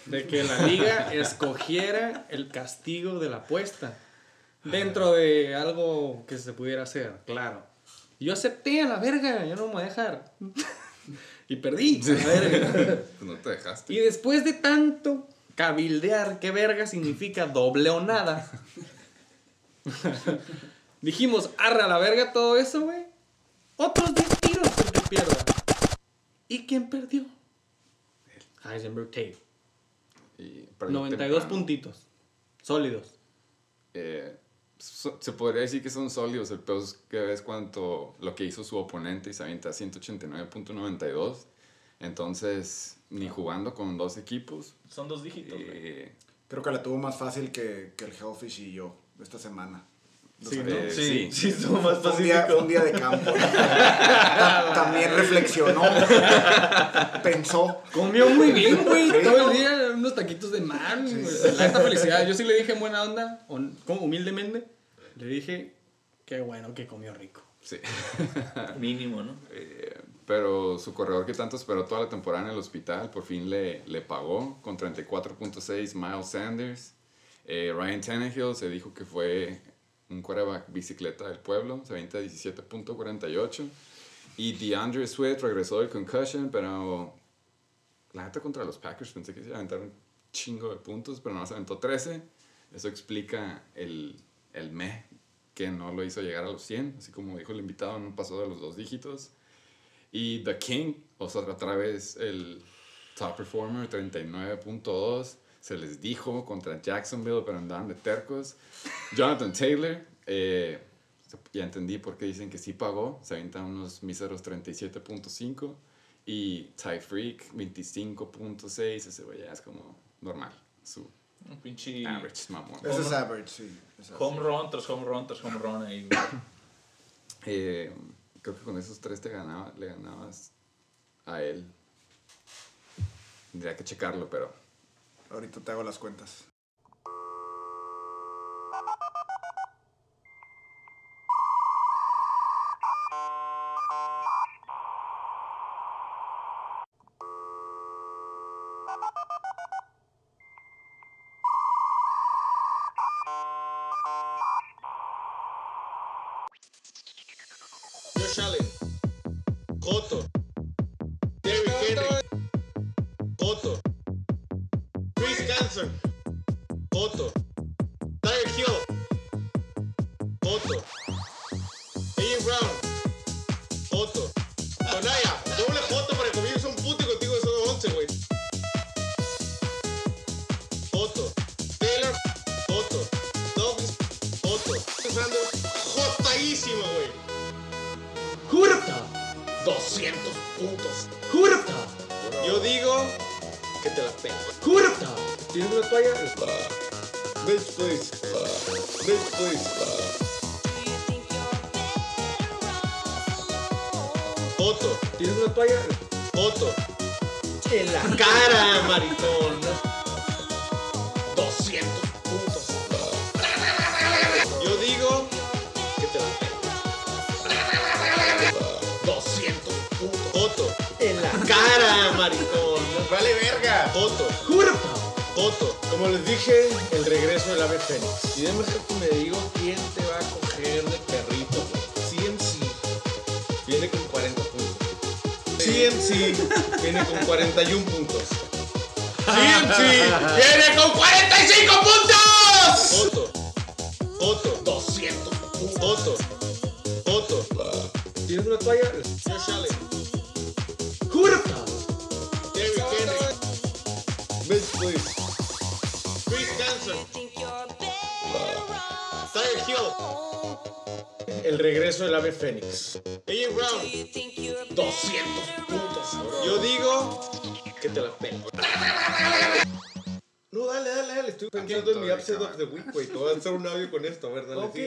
De que la liga escogiera el castigo de la apuesta. Dentro de algo que se pudiera hacer, claro. Yo acepté a la verga, yo no me voy a dejar. y perdí. a la verga. No te dejaste. Y después de tanto cabildear, ¿qué verga significa doble o nada? Dijimos, arra a la verga todo eso, güey. Otros 10 tiros el que pierda. ¿Y quién perdió? Heisenberg Tate. Y perdió 92 temprano. puntitos. Sólidos. Eh, so- se podría decir que son sólidos. El peor es que ves cuánto lo que hizo su oponente y se avienta 189.92. Entonces, ni jugando con dos equipos. Son dos dígitos, eh, Creo que la tuvo más fácil que, que el Hellfish y yo esta semana. Sí, ¿no? eh, Sí, sí. sí, estuvo más Fue un, día, fue un día de campo. También reflexionó, pensó. Comió muy bien, güey. Sí, Todo el día unos taquitos de mar. La neta felicidad. Yo sí le dije en buena onda, como humildemente, le dije qué bueno que comió rico. sí. Mínimo, ¿no? Eh, pero su corredor que tanto esperó toda la temporada en el hospital, por fin le, le pagó con 34.6 Miles Sanders. Eh, Ryan Tannehill se dijo que fue un quarterback bicicleta del pueblo, se avienta 17.48. Y DeAndre Swift regresó del concussion, pero la neta contra los Packers pensé que se iba a aventar un chingo de puntos, pero no se aventó 13. Eso explica el, el me que no lo hizo llegar a los 100, así como dijo el invitado, no pasó de los dos dígitos. Y The King, o sea, otra vez el top performer, 39.2. Se les dijo contra Jacksonville, pero andaban de tercos. Jonathan Taylor, eh, ya entendí por qué dicen que sí pagó. Se avienta unos míseros 37.5. Y Ty Freak, 25.6. Ese güey ya es como normal. Su Un pinche average, mamón. Ese es average, sí. home run tras home run tras home run ahí, güey. Eh, creo que con esos tres te ganaba, le ganabas a él. Tendría que checarlo, pero Ahorita te hago las cuentas.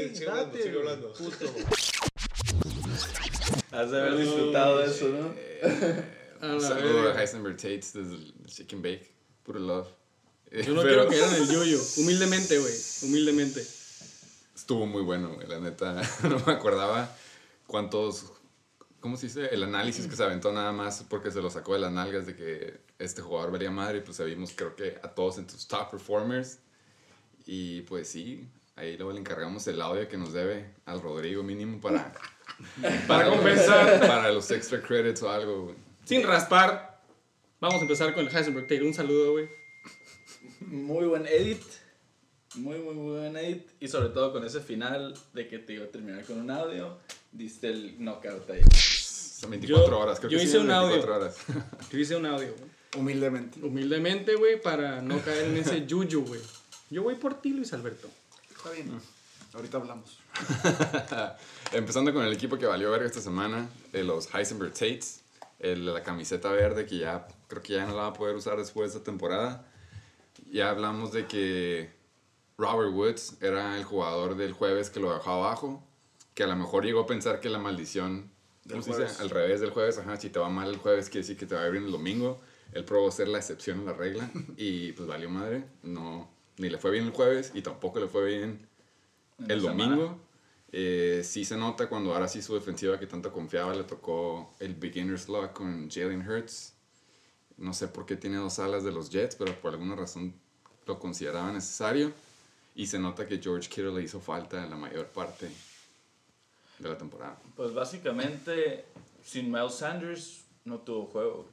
Sigue, sigue hablando, sigue hablando. Has de haber disfrutado de eso, ¿no? A la saludo a. Heisenberg Tates desde el Chicken Bake. Puro love. Eh, Yo no pero quiero que eran el yuyo. Humildemente, güey. Humildemente. Estuvo muy bueno, güey, la neta. No me acordaba cuántos. ¿Cómo se dice? El análisis que se aventó nada más porque se lo sacó de las nalgas de que este jugador valía madre. Y pues vimos, creo que a todos en tus top performers. Y pues sí, ahí luego le encargamos el audio que nos debe al Rodrigo mínimo para. para compensar. Para los extra credits o algo, güey. Sin raspar. Vamos a empezar con el Heisenberg Taylor. Un saludo, güey. Muy buen edit. Muy, muy, muy buen edit. Y sobre todo con ese final de que te iba a terminar con un audio. Diste el knockout ahí. Son 24 Yo- horas, creo yo que sí, hice un 24 audio. horas. Yo hice un audio, güey. Humildemente. Humildemente, güey, para no caer en ese yuyu, güey. Yo voy por ti, Luis Alberto. Está bien. Ahorita hablamos. Empezando con el equipo que valió verga esta semana, eh, los Heisenberg Tates, el la camiseta verde que ya creo que ya no la va a poder usar después de esta temporada. Ya hablamos de que Robert Woods era el jugador del jueves que lo dejó abajo, que a lo mejor llegó a pensar que la maldición, Del ¿cómo se dice? jueves. Al revés del jueves, ajá, si te va mal el jueves quiere decir que te va a ir bien el domingo. Él probó ser la excepción a la regla y pues valió madre. No, ni le fue bien el jueves y tampoco le fue bien En el domingo. Eh, sí se nota cuando ahora sí su defensiva que tanto confiaba le tocó el beginner's luck con Jalen Hurts. No sé por qué tiene dos alas de los Jets, pero por alguna razón lo consideraba necesario. Y se nota que George Kittle le hizo falta en la mayor parte de la temporada. Pues básicamente, sin Miles Sanders no tuvo juego.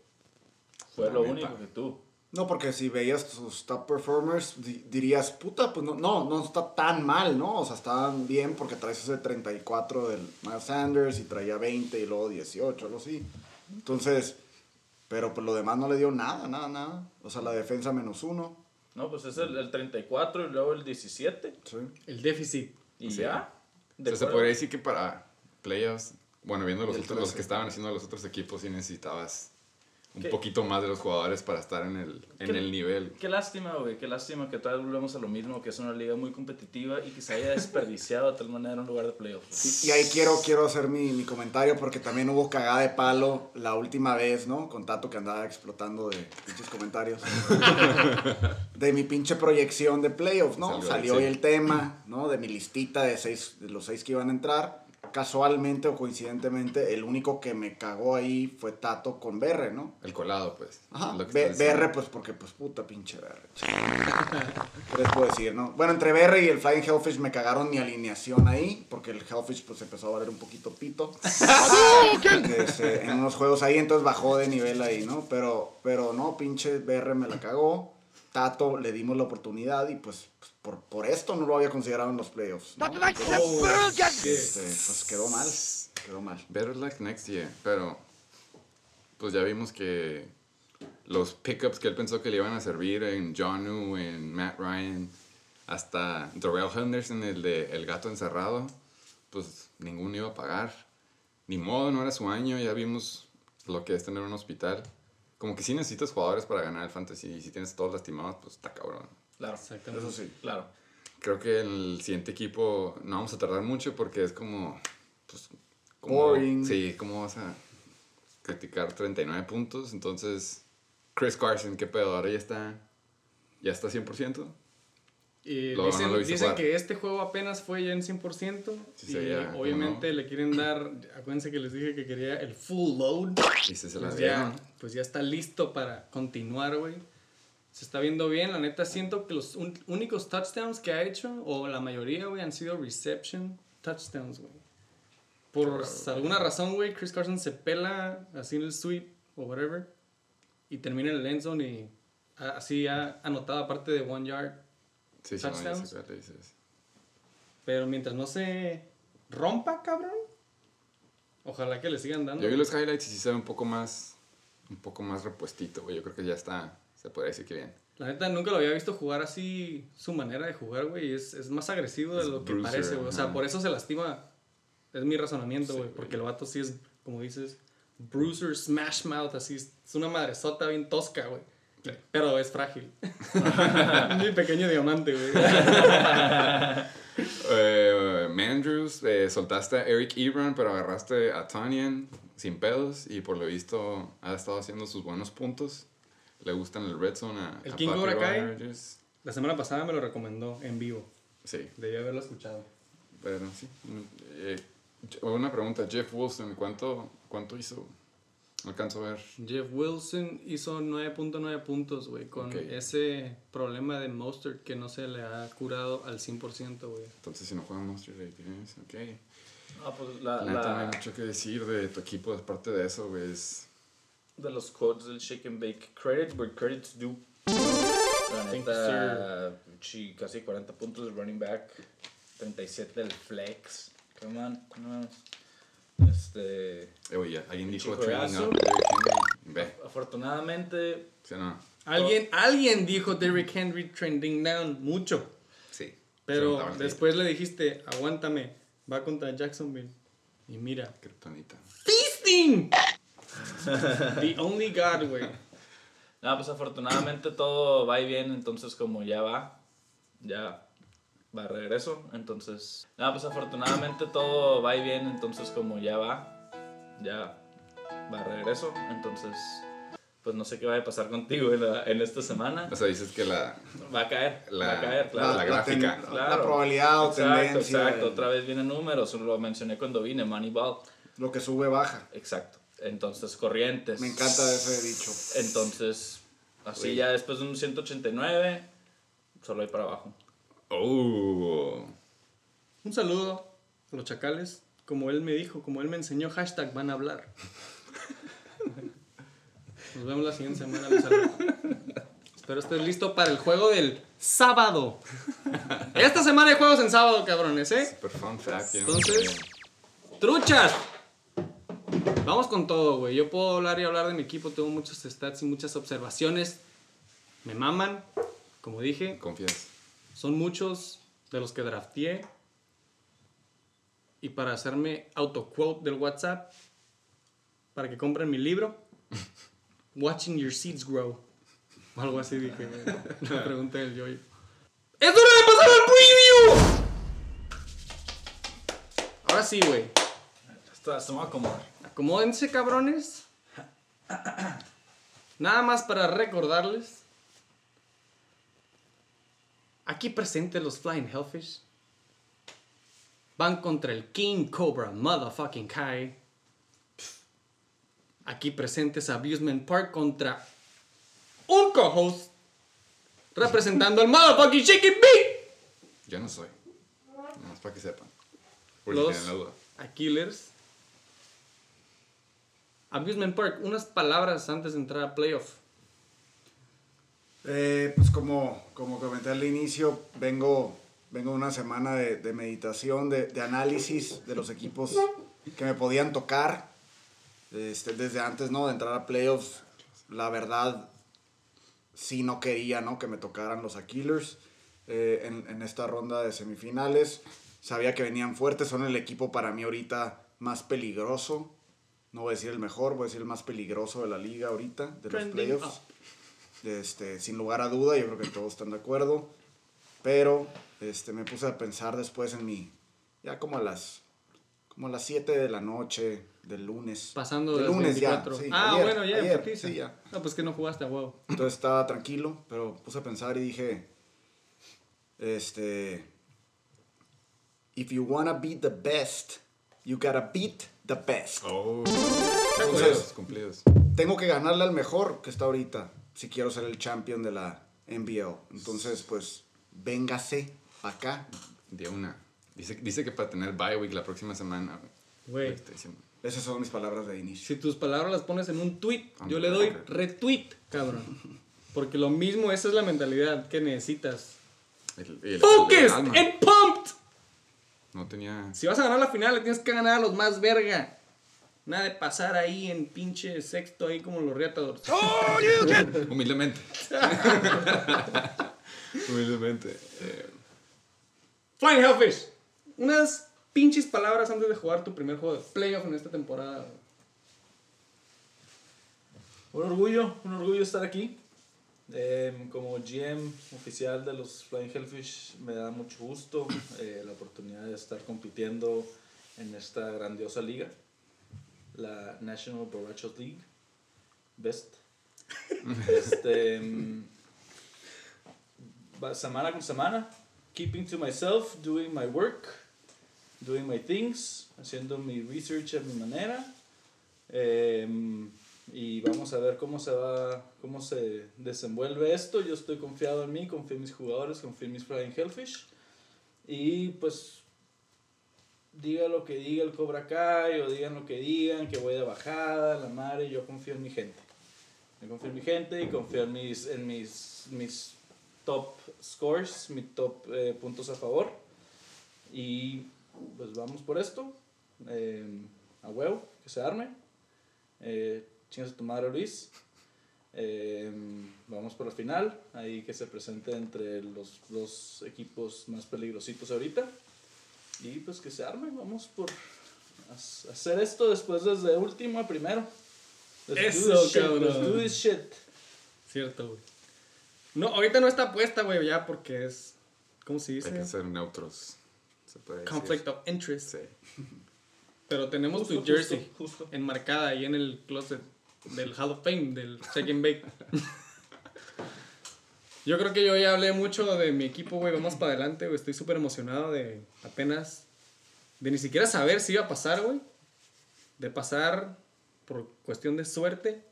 Fue lo También, único que tuvo. No, porque si veías sus top performers, di- dirías, puta, pues no, no, no está tan mal, ¿no? O sea, estaban bien porque traes ese 34 del Miles Sanders y traía 20 y luego 18, algo así. Entonces, pero pues lo demás no le dio nada, nada, nada. O sea, la defensa menos uno. No, pues es el, el 34 y luego el 17. Sí. El déficit. Y Sí. ya. O De sea, se podría decir que para playoffs, bueno, viendo los, otros, los 13. que estaban haciendo los otros equipos, sí necesitabas un ¿Qué? poquito más de los jugadores para estar en el, en ¿Qué? el nivel. Qué lástima, güey, qué lástima que todavía volvemos a lo mismo, que es una liga muy competitiva y que se haya desperdiciado de tal manera un lugar de playoffs. Y, y ahí quiero, quiero hacer mi, mi comentario porque también hubo cagada de palo la última vez, ¿no? Con Tato que andaba explotando de pinches comentarios. de mi pinche proyección de playoffs, ¿no? Salió, Salió, sí. hoy el tema, ¿no? De mi listita de, seis, de los seis que iban a entrar. Casualmente o coincidentemente, el único que me cagó ahí fue Tato con Berre, ¿no? El colado, pues. Ajá, lo que. BR, pues porque, pues puta pinche BR. ¿Qué les puedo decir, no? Bueno, entre BR y el Flying Hellfish me cagaron mi alineación ahí, porque el Hellfish pues empezó a valer un poquito pito. Este, en unos juegos ahí, entonces bajó de nivel ahí, ¿no? Pero, pero no, pinche BR me la cagó. Tato le dimos la oportunidad y pues, pues, por, por esto no lo había considerado en los playoffs. ¿no? Este, pues quedó mal, quedó mal. Better luck next year. Pero, pues ya vimos que los pickups que él pensó que le iban a servir en Johnu, en Matt Ryan, hasta Darrell Henderson, el de El Gato Encerrado, pues ninguno iba a pagar. Ni modo, no era su año. Ya vimos lo que es tener un hospital. Como que sí necesitas jugadores para ganar el fantasy. Y si tienes todos lastimados, pues está cabrón. Claro, Exactamente. Eso sí. claro. Creo que el siguiente equipo no vamos a tardar mucho porque es como. Pues, como Boring. Sí, ¿cómo vas a criticar 39 puntos? Entonces, Chris Carson, ¿qué pedo? Ahora ya está. ¿Ya está 100%? Y Lo- dicen no dicen que este juego apenas fue ya en 100%. Sí, y sería, ¿cómo obviamente no? le quieren dar. Acuérdense que les dije que quería el full load. Y se, se Pues ya, pues ya está listo para continuar, güey. Se está viendo bien. La neta, siento que los un- únicos touchdowns que ha hecho, o la mayoría, güey, han sido reception touchdowns, güey. Por alguna razón, güey, Chris Carson se pela así en el sweep o whatever. Y termina en el end zone y así ha anotado aparte de one yard. Sí, sí, no, touchdowns. le dices. Pero mientras no se rompa, cabrón. Ojalá que le sigan dando. Yo vi los highlights y sí se ve un poco más. Un poco más repuestito, güey. Yo creo que ya está. Se puede decir que bien. La neta, nunca lo había visto jugar así, su manera de jugar, güey. Es, es más agresivo de Es lo que bruiser, parece, güey. O sea, por eso se lastima. Es mi razonamiento, Sí, güey. güey. porque el vato sí es, como dices, bruiser, smash mouth, así. Es una madresota bien tosca, güey. Pero es frágil. mi pequeño diamante, güey. Eh, Mandrews, eh, soltaste a Eric Ebron, pero agarraste a Tanyan sin pedos y por lo visto ha estado haciendo sus buenos puntos. Le gustan el red zone a, ¿El a King Cobra Kai? La semana pasada me lo recomendó en vivo. Sí, Debí haberlo escuchado. pero sí. Eh, una pregunta, Jeff Wilson, ¿cuánto, cuánto hizo? No alcanzo a ver. Jeff Wilson hizo 9.9 puntos, güey, con Ok. ese problema de Mostert que no se le ha curado al 100%, güey. Entonces, si no juega Monster League, tienes, ok. Ah, pues la, La neta, no hay la, mucho que decir de tu equipo, aparte de eso, güey. es- de los codes del Shake and Bake. Credit where credit's due. La neta, sí, casi 40 puntos de running back. 37 del flex. Come on, come on. Este, Eh, oye, alguien dijo juegazo. up. Derrick Henry. Ve, afortunadamente, ¿sí no? Alguien, alguien dijo Derrick Henry trending down mucho. Sí. Pero después le dijiste, aguántame, va contra Jacksonville. Y mira, Kryptonita. ¡Feasting! The only God, güey. No, pues afortunadamente todo va y bien, entonces como ya va, ya va de regreso, entonces... No, pues afortunadamente todo va y bien, entonces como ya va, ya va de regreso, entonces... Pues no sé qué va a pasar contigo en, la- en esta semana. O sea, dices que la, Va a caer, La- va a caer, claro. la gráfica. ten- Claro. la probabilidad o exacto, tendencia. Exacto, el- otra vez vienen números, lo mencioné cuando vine, Moneyball. Lo que sube, baja. Exacto. Entonces, corrientes. Me encanta ese dicho. Entonces, así Uy. ya después de un 189, solo hay para abajo. Oh. Un saludo a los chacales. Como él me dijo, como él me enseñó, hashtag van a hablar. Nos vemos la siguiente semana. les saludo. Espero estés listo para el juego del sábado. Esta semana hay juegos en sábado, cabrones, ¿eh? Super fun fact. no Entonces, truchas. Vamos con todo, güey. Yo puedo hablar y hablar de mi equipo. Tengo muchos stats y muchas observaciones. Me maman. Como dije, Confías. Son muchos de los que drafteé. Y para hacerme autoquote del WhatsApp, para que compren mi libro, Watching Your Seeds Grow. O algo así dije, güey. La pregunta del yo. ¡Es hora de pasar al preview! Ahora sí, güey. Esto se me va a acomodar. Acomódense, cabrones. Nada más para recordarles. Aquí presentes los Flying Hellfish. Van contra el King Cobra Motherfucking Kai. Aquí presentes Abusement Park contra un co-host representando al Motherfucking Shaky Beat. Yo no soy. Nomás para que sepan. Por si Los tienen la duda. Aquilers. Abusement Park, unas palabras antes de entrar a playoff. Eh, pues como, como comenté al inicio, vengo, vengo una semana de, de meditación, de, de análisis de los equipos que me podían tocar. Este, desde antes ¿no? de entrar a playoffs, la verdad, sí no quería ¿no? que me tocaran los Aquilers eh, en, en esta ronda de semifinales. Sabía que venían fuertes, son el equipo para mí ahorita más peligroso. No voy a decir el mejor, voy a decir el más peligroso de la liga ahorita, de los playoffs. up. Este, sin lugar a duda, yo creo que todos están de acuerdo. Pero este, me puse a pensar después en mi. Ya como a las. Como a las 7 de la noche del lunes. Pasando del de las lunes 24. ya. sí, ah, ayer, bueno, ya, ayer, sí, ya. No, pues que no jugaste a huevo. Entonces estaba tranquilo, pero puse a pensar y dije. Este. If you wanna be the best, you gotta beat the best. Oh. Entonces, Cumplidos. tengo que ganarle al mejor que está ahorita si quiero ser el champion de la NBL. Entonces, pues, véngase para acá. De una. Dice, dice que para tener bye week la próxima semana. Güey. Diciendo. Esas son mis palabras de inicio. Si tus palabras las pones en un tweet, On yo le doy retweet, cabrón. Porque lo mismo, esa es la mentalidad que necesitas. El- el- el ¡Focused alma. and pumped! No tenía. Si vas a ganar la final, le tienes que ganar a los más verga. Nada de pasar ahí en pinche sexto ahí como los Reatadores. Humildemente. Humildemente. Eh, Flying Hellfish. Unas pinches palabras antes de jugar tu primer juego de playoff en esta temporada. Un orgullo, un orgullo estar aquí. Eh, como GM oficial de los Flying Hellfish me da mucho gusto eh, la oportunidad de estar compitiendo en esta grandiosa liga, la National Borrachos League, Best. Este, mm, semana con semana, keeping to myself, doing my work, doing my things, haciendo mi research a mi manera. Em, y vamos a ver cómo se va, cómo se desenvuelve esto. Yo estoy confiado en mí, confío en mis jugadores, confío en mis Flying Hellfish. Y pues diga lo que diga el Cobra Kai o digan lo que digan, que voy de bajada, la madre, yo confío en mi gente. Yo confío en mi gente y confío en mis, en mis, mis top scores, mis top eh, puntos a favor. Y pues vamos por esto. Eh, a huevo, que se arme. Eh, chingas a tu madre, Luis. Eh, vamos por el final, ahí que se presente entre los dos equipos más peligrositos ahorita. Y pues que se arme, vamos por hacer esto después desde último a primero. Let's do Eso, shit, cabrón. let's do this shit. Cierto, güey. No, ahorita no está puesta, güey, ya porque es. ¿Cómo se Hay que dice? ser neutros. Se puede decir. Conflict of interest. Sí. Pero tenemos Justo, tu jersey justo, justo. enmarcada ahí en el closet del Hall of Fame, del Shake and Bake. Yo creo que yo ya hablé mucho de mi equipo, güey. Vamos para adelante, güey. Estoy súper emocionado de apenas. De ni siquiera saber si iba a pasar, güey. De pasar por cuestión de suerte.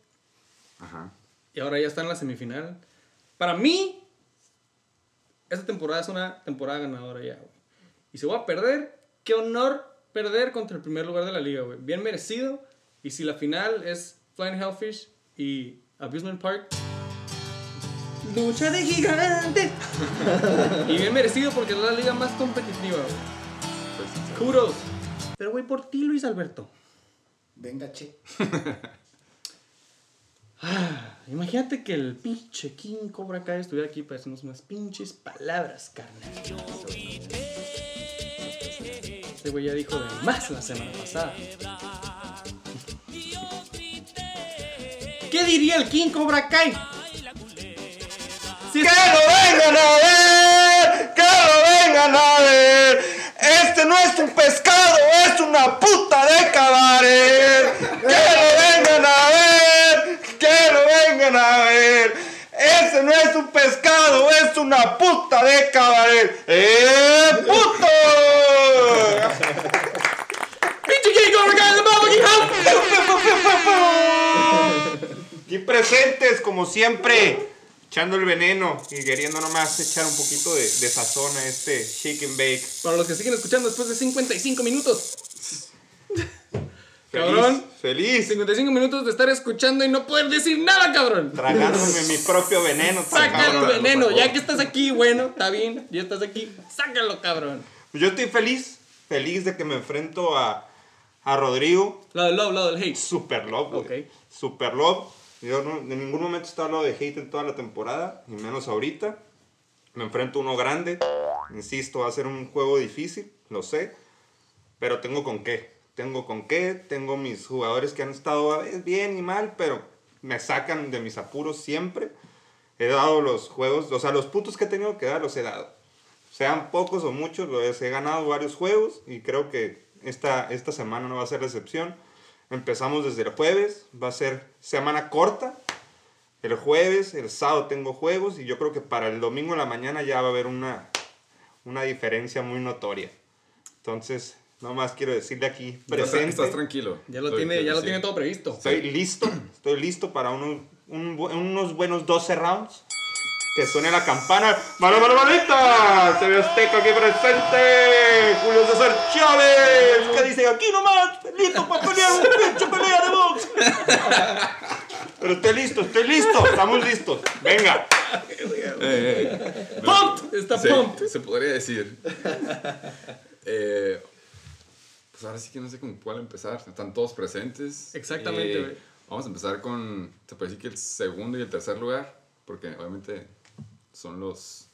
Ajá. Y ahora ya está en la semifinal. Para mí, esta temporada es una temporada ganadora ya, güey. Y si voy a perder, qué honor perder contra el primer lugar de la liga, güey. Bien merecido. Y si la final es Flying Hellfish y Abusement Park. Lucha de gigantes. y bien merecido porque es la liga más competitiva, güey. Pues. Kudos. Pero, güey, por ti, Luis Alberto. Venga, che. Ah, imagínate que el pinche King Cobra Kai estuviera aquí para decirnos unas pinches palabras, carnal. Este güey ya dijo de más la semana pasada. ¿Qué diría el King Cobra Kai? ¡Que lo vengan a ver! ¡Que lo vengan a ver! Este no es un pescado, es una puta de cabaret. ¡Que lo vengan a ver! ¡Que lo vengan a ver! Este no es un pescado, es una puta de cabaret. ¡Eh, puto! Aquí presentes, como siempre, echando el veneno y queriendo nomás echar un poquito de, de sazón a este shake and bake. Para los que siguen escuchando después de 55 minutos. Feliz, Cabrón. Feliz. 55 minutos de estar escuchando y no poder decir nada, cabrón. Tragándome mi propio veneno. tan Saca el cabrón. veneno, ya que estás aquí, bueno, está bien, ya estás aquí, sácalo, cabrón. Yo estoy feliz, feliz de que me enfrento a, a Rodrigo. Lado del love, lado del hate. Super love. Ok. Super love. Yo no, en ningún momento he estado hablando de hate en toda la temporada, y menos ahorita. Me enfrento a uno grande. Insisto, va a ser un juego difícil, lo sé. Pero tengo con qué. Tengo con qué. Tengo mis jugadores que han estado bien y mal, pero me sacan de mis apuros siempre. He dado los juegos, o sea, los putos que he tenido que dar los he dado. Sean pocos o muchos, los he ganado varios juegos y creo que esta, esta semana no va a ser la excepción. Empezamos desde el jueves, va a ser semana corta. El jueves, el sábado tengo juegos y yo creo que para el domingo en la mañana ya va a haber una, una diferencia muy notoria. Entonces, nomás quiero decirle aquí presente. estás tranquilo. Ya lo Estoy- tiene, ya lo tiene todo previsto. Estoy listo, estoy listo para unos, un unos buenos 12 rounds. Que suene la campana. ¡Mano, mano, manita! Se ve Azteca aquí presente. Julio César Chávez. Que dice aquí nomás. Listo para pelear un pinche pelea de box. Pero estoy listo, estoy listo. Estamos listos. Venga. Eh, eh. ¡Pumped! Está Sí, pumped. se podría decir. Eh, pues ahora sí que no sé con cuál empezar. Están todos presentes. Exactamente, Eh, güey. vamos a empezar con, se puede decir que el segundo y el tercer lugar, porque obviamente son los...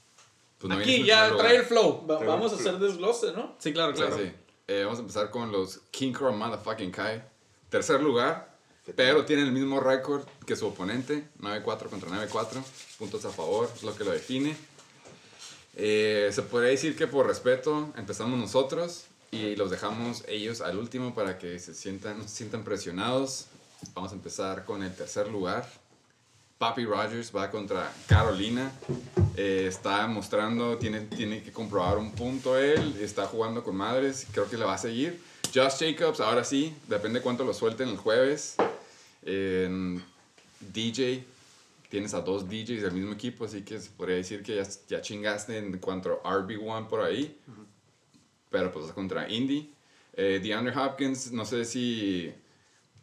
pues, no Aquí ya el trae el flow. Va- vamos a hacer desglose, ¿no? Sí, claro, claro. sí. Eh, vamos a empezar con los King Cobra Motherfucking Kai. Tercer lugar, pero tienen el mismo récord que su oponente, 9-4 contra 9-4, puntos a favor, es lo que lo define. Eh, se podría decir que por respeto empezamos nosotros y los dejamos ellos al último para que se sientan, no se sientan presionados. Vamos a empezar con el tercer lugar. Papi Rogers va contra Carolina. Eh, está mostrando, tiene, tiene que comprobar un punto él. Está jugando con madres. Creo que le va a seguir. Josh Jacobs, ahora sí, depende cuánto lo suelten el jueves. DJ, tienes a dos DJs del mismo equipo, así que se podría decir que ya, ya chingaste en cuanto a RB1 por ahí. Pero pues es contra Indy. Eh, DeAndre Hopkins, no sé si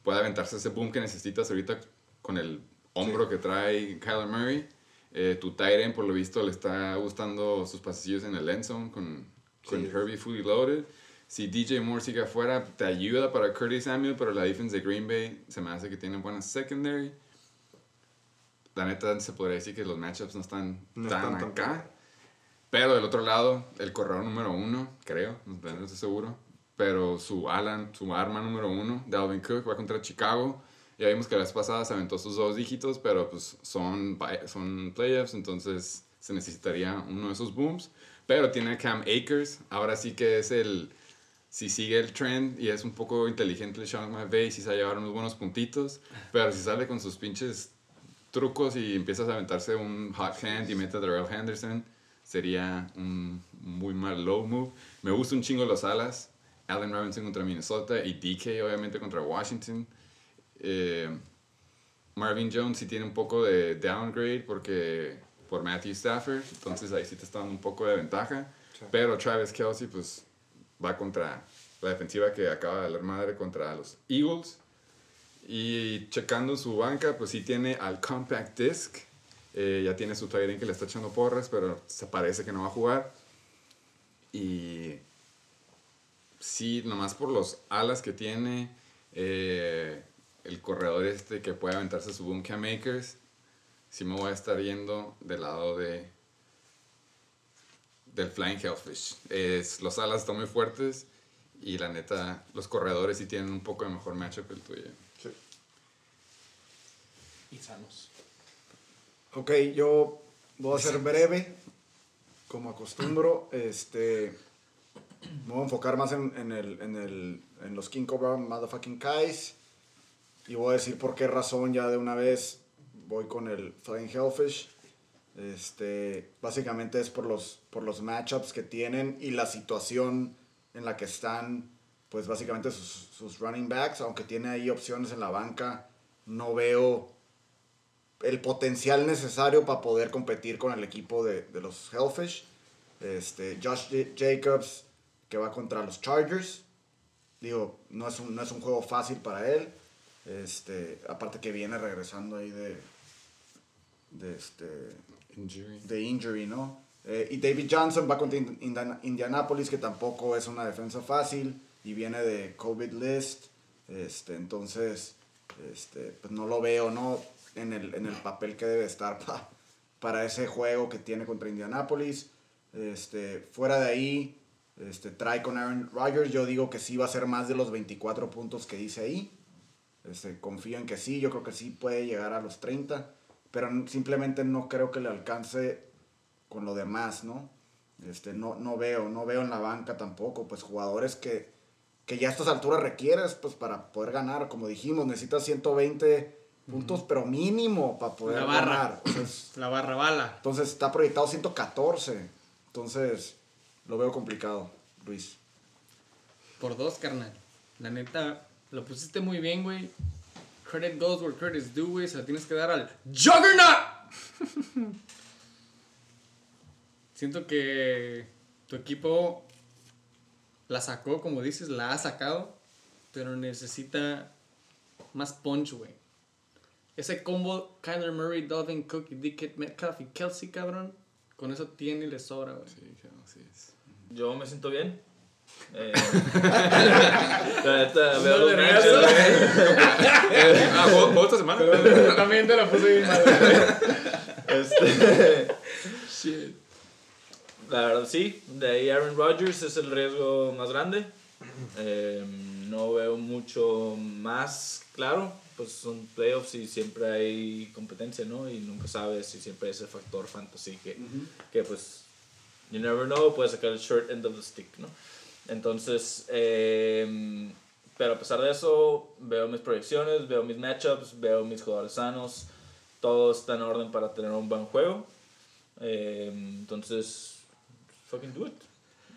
puede aventarse ese boom que necesitas ahorita con el hombro que trae Kyler Murray. Eh, tu Tyren, por lo visto, le está gustando sus pasillos en el end zone con, con Sí. Herbie fully loaded. Si DJ Moore sigue afuera, te ayuda para Curtis Samuel, pero la defense de Green Bay se me hace que tiene buena secondary. la neta se podría decir que los matchups no están No tan están acá. Pero del otro lado, el corredor número uno, creo, no estoy seguro. Pero su Alan, su arma número uno, Dalvin Cook, va contra Chicago. Ya vimos que la vez pasada se aventó sus dos dígitos, pero pues son, son playoffs, entonces se necesitaría uno de esos booms. Pero tiene a Cam Akers, ahora sí que es el, si sigue el trend y es un poco inteligente el Sean McVay, sí se va a llevar unos buenos puntitos, pero si sale con sus pinches trucos y empiezas a aventarse un hot hand y mete a Darrell Henderson, sería un muy mal low move. Me gusta un chingo los alas. Allen Robinson contra Minnesota y DK obviamente contra Washington. Eh, Marvin Jones sí tiene un poco de downgrade porque por Matthew Stafford, entonces ahí sí te está dando un poco de ventaja. Pero Travis Kelsey pues va contra la defensiva que acaba de dar madre contra los Eagles. Y checando su banca, pues sí tiene al Compact Disc. Eh, ya tiene su end que le está echando porras, pero se parece que no va a jugar. Y sí, nomás por los alas que tiene, eh, el corredor este que puede aventarse su boom cam makers, sí me voy a estar yendo del lado de del Flying Hellfish. Es, los alas están muy fuertes y la neta, los corredores sí tienen un poco de mejor matchup que el tuyo. Y sanos. Ok, yo voy a ser breve, como acostumbro. Este, me voy a enfocar más en, en, el, en, el, en los King Cobra Motherfucking Kais. Y voy a decir por qué razón ya de una vez voy con el Flying Hellfish. Este, básicamente es por los, por los matchups que tienen y la situación en la que están, pues básicamente sus, sus running backs, aunque tiene ahí opciones en la banca, no veo el potencial necesario para poder competir con el equipo de, de los Hellfish. Este, Josh Jacobs, que va contra los Chargers. Digo, no es un, no es un juego fácil para él. Este, aparte que viene regresando ahí de, de, este, Injury. de injury, ¿no? Eh, y David Johnson va contra Ind- Indiana- Indianapolis, que tampoco es una defensa fácil y viene de COVID list. Este, entonces, este, pues no lo veo, ¿no? En el, en el papel que debe estar pa- para ese juego que tiene contra Indianapolis. Este, fuera de ahí, este, trae con Aaron Rodgers. Yo digo que sí va a ser más de los 24 puntos que dice ahí. Este, confío en que sí, yo creo que sí puede llegar a los 30, pero simplemente no creo que le alcance con lo demás, ¿no? Este, no, no veo, no veo en la banca tampoco, pues jugadores que, que ya a estas alturas requieres, pues para poder ganar, como dijimos, necesitas 120 puntos, pero mínimo para poder La barra. ganar. O sea, es- La barra bala. entonces está proyectado 114, entonces lo veo complicado, Luis. Por dos, carnal. La neta, lo pusiste muy bien, güey. Credit goes where credit is due, güey. Se la tienes que dar al Juggernaut. Siento que tu equipo la sacó, como dices, la ha sacado, pero necesita más punch, güey. Ese combo Kyler Murray, Dalvin Cook DK Metcalf y Kelsey, cabrón, con eso tiene y le sobra, güey. Sí, claro, así es. Yo me siento bien. Eh, la neta, veo No los le matches, regazo. güey. Ah, ¿juego, juego esta semana? También te la puse bien mal. Este, La verdad sí, de ahí Aaron Rodgers es el riesgo más grande. Eh, no veo mucho más claro, pues son playoffs y siempre hay competencia, ¿no? Y nunca sabes si siempre hay ese factor fantasy que, que pues, you never know, puedes sacar el short end of the stick, ¿no? Entonces, eh, pero a pesar de eso, veo mis proyecciones, veo mis matchups, veo mis jugadores sanos, todo está en orden para tener un buen juego. Eh, entonces, fucking do it.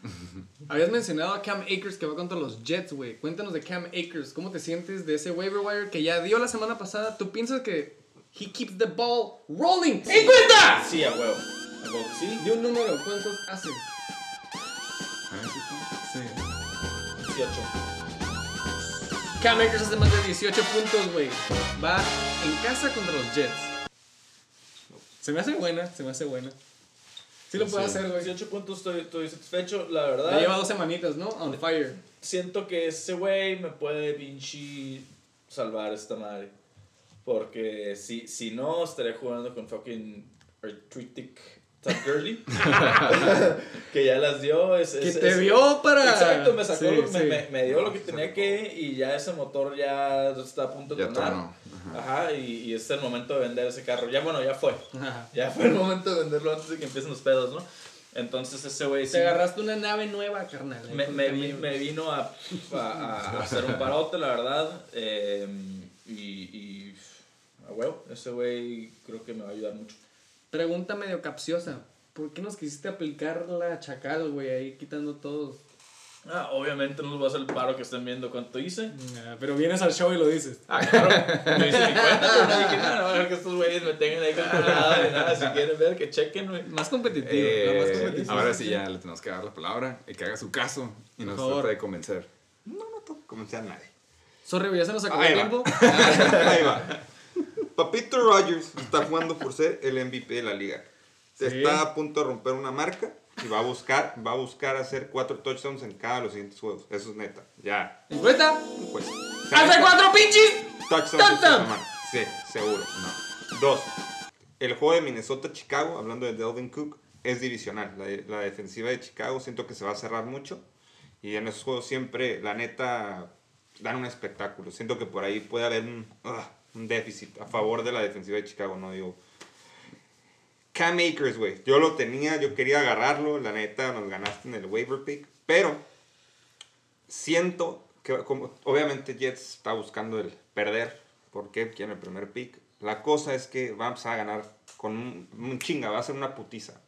Habías mencionado a Cam Akers que va contra los Jets, güey. Cuéntanos de Cam Akers. ¿Cómo te sientes de ese waiver wire que ya dio la semana pasada? ¿Tú piensas que he keeps the ball rolling? ¡En cuenta! Sí, a huevo. A huevo sí. De un número, ¿cuántos hace? 18. Cam Akers hace más de 18 puntos, güey. Va en casa contra los Jets. Se me hace buena, se me hace buena. Sí lo puede hacer, güey. 18 puntos, estoy, estoy satisfecho. La Ya verdad, lleva dos semanitas, ¿no? On fire. siento que ese güey me puede pinche salvar esta madre. Porque si, si no, estaría jugando con fucking Arthritic Todd Gurley. que ya las dio. Es, Que es- te es- vio para. Exacto, me sacó, Sí, me, sí. me- me dio No, lo que tenía sacó. que y ya ese motor ya está a punto de Ya tronar. Ajá. Ajá, y, y es el momento de vender ese carro. Ya bueno, ya fue. Ajá. Ya fue el momento de venderlo antes de que empiecen los pedos, ¿no? Entonces ese güey sí Te agarraste una nave nueva, carnal. me, me, vi- me vino a, a, a hacer un parote, la verdad. eh, y, y a huevo, ese güey creo que me va a ayudar mucho. Pregunta medio capciosa. ¿Por qué nos quisiste aplicar la chacal, güey? Ahí quitando todos. Ah, obviamente no les voy a hacer el paro que estén viendo cuánto hice. Ah, pero vienes al show y lo dices. Ah, claro. No hice mi cuenta, pero no dije nada. No, a ver que estos güeyes me tengan ahí controlado ni nada. Si quieren ver, que chequen, güey. Más competitivo. Eh, la más competitivo. ahora sí ya le tenemos que dar la palabra y que haga su caso y nos favor. trate de convencer. No, no tengo que convencer a nadie. Sorry, ya se nos acabó el tiempo. Ahí va. Papito Rogers está jugando por ser el MVP de la liga. Sí. Está a punto de romper una marca y va a buscar, va a buscar hacer cuatro touchdowns en cada de los siguientes juegos. Eso es neta. Ya. ¿Encuesta? Pues. ¡Hace cuatro pinches! touchdowns Touchdown. Sí, seguro. Dos. El juego de Minnesota-Chicago, hablando de Delvin Cook, es divisional. La, la defensiva de Chicago siento que se va a cerrar mucho. Y en esos juegos siempre, la neta, dan un espectáculo. Siento que por ahí puede haber un, ah, un déficit a favor de la defensiva de Chicago, no digo. Cam Akers, güey. Yo lo tenía, yo quería agarrarlo. La neta, nos ganaste en el waiver pick. Pero siento que, como, obviamente, Jets está buscando el perder. porque Quiere el primer pick. La cosa es que va a empezar a ganar con un, un chinga, va a ser una putiza.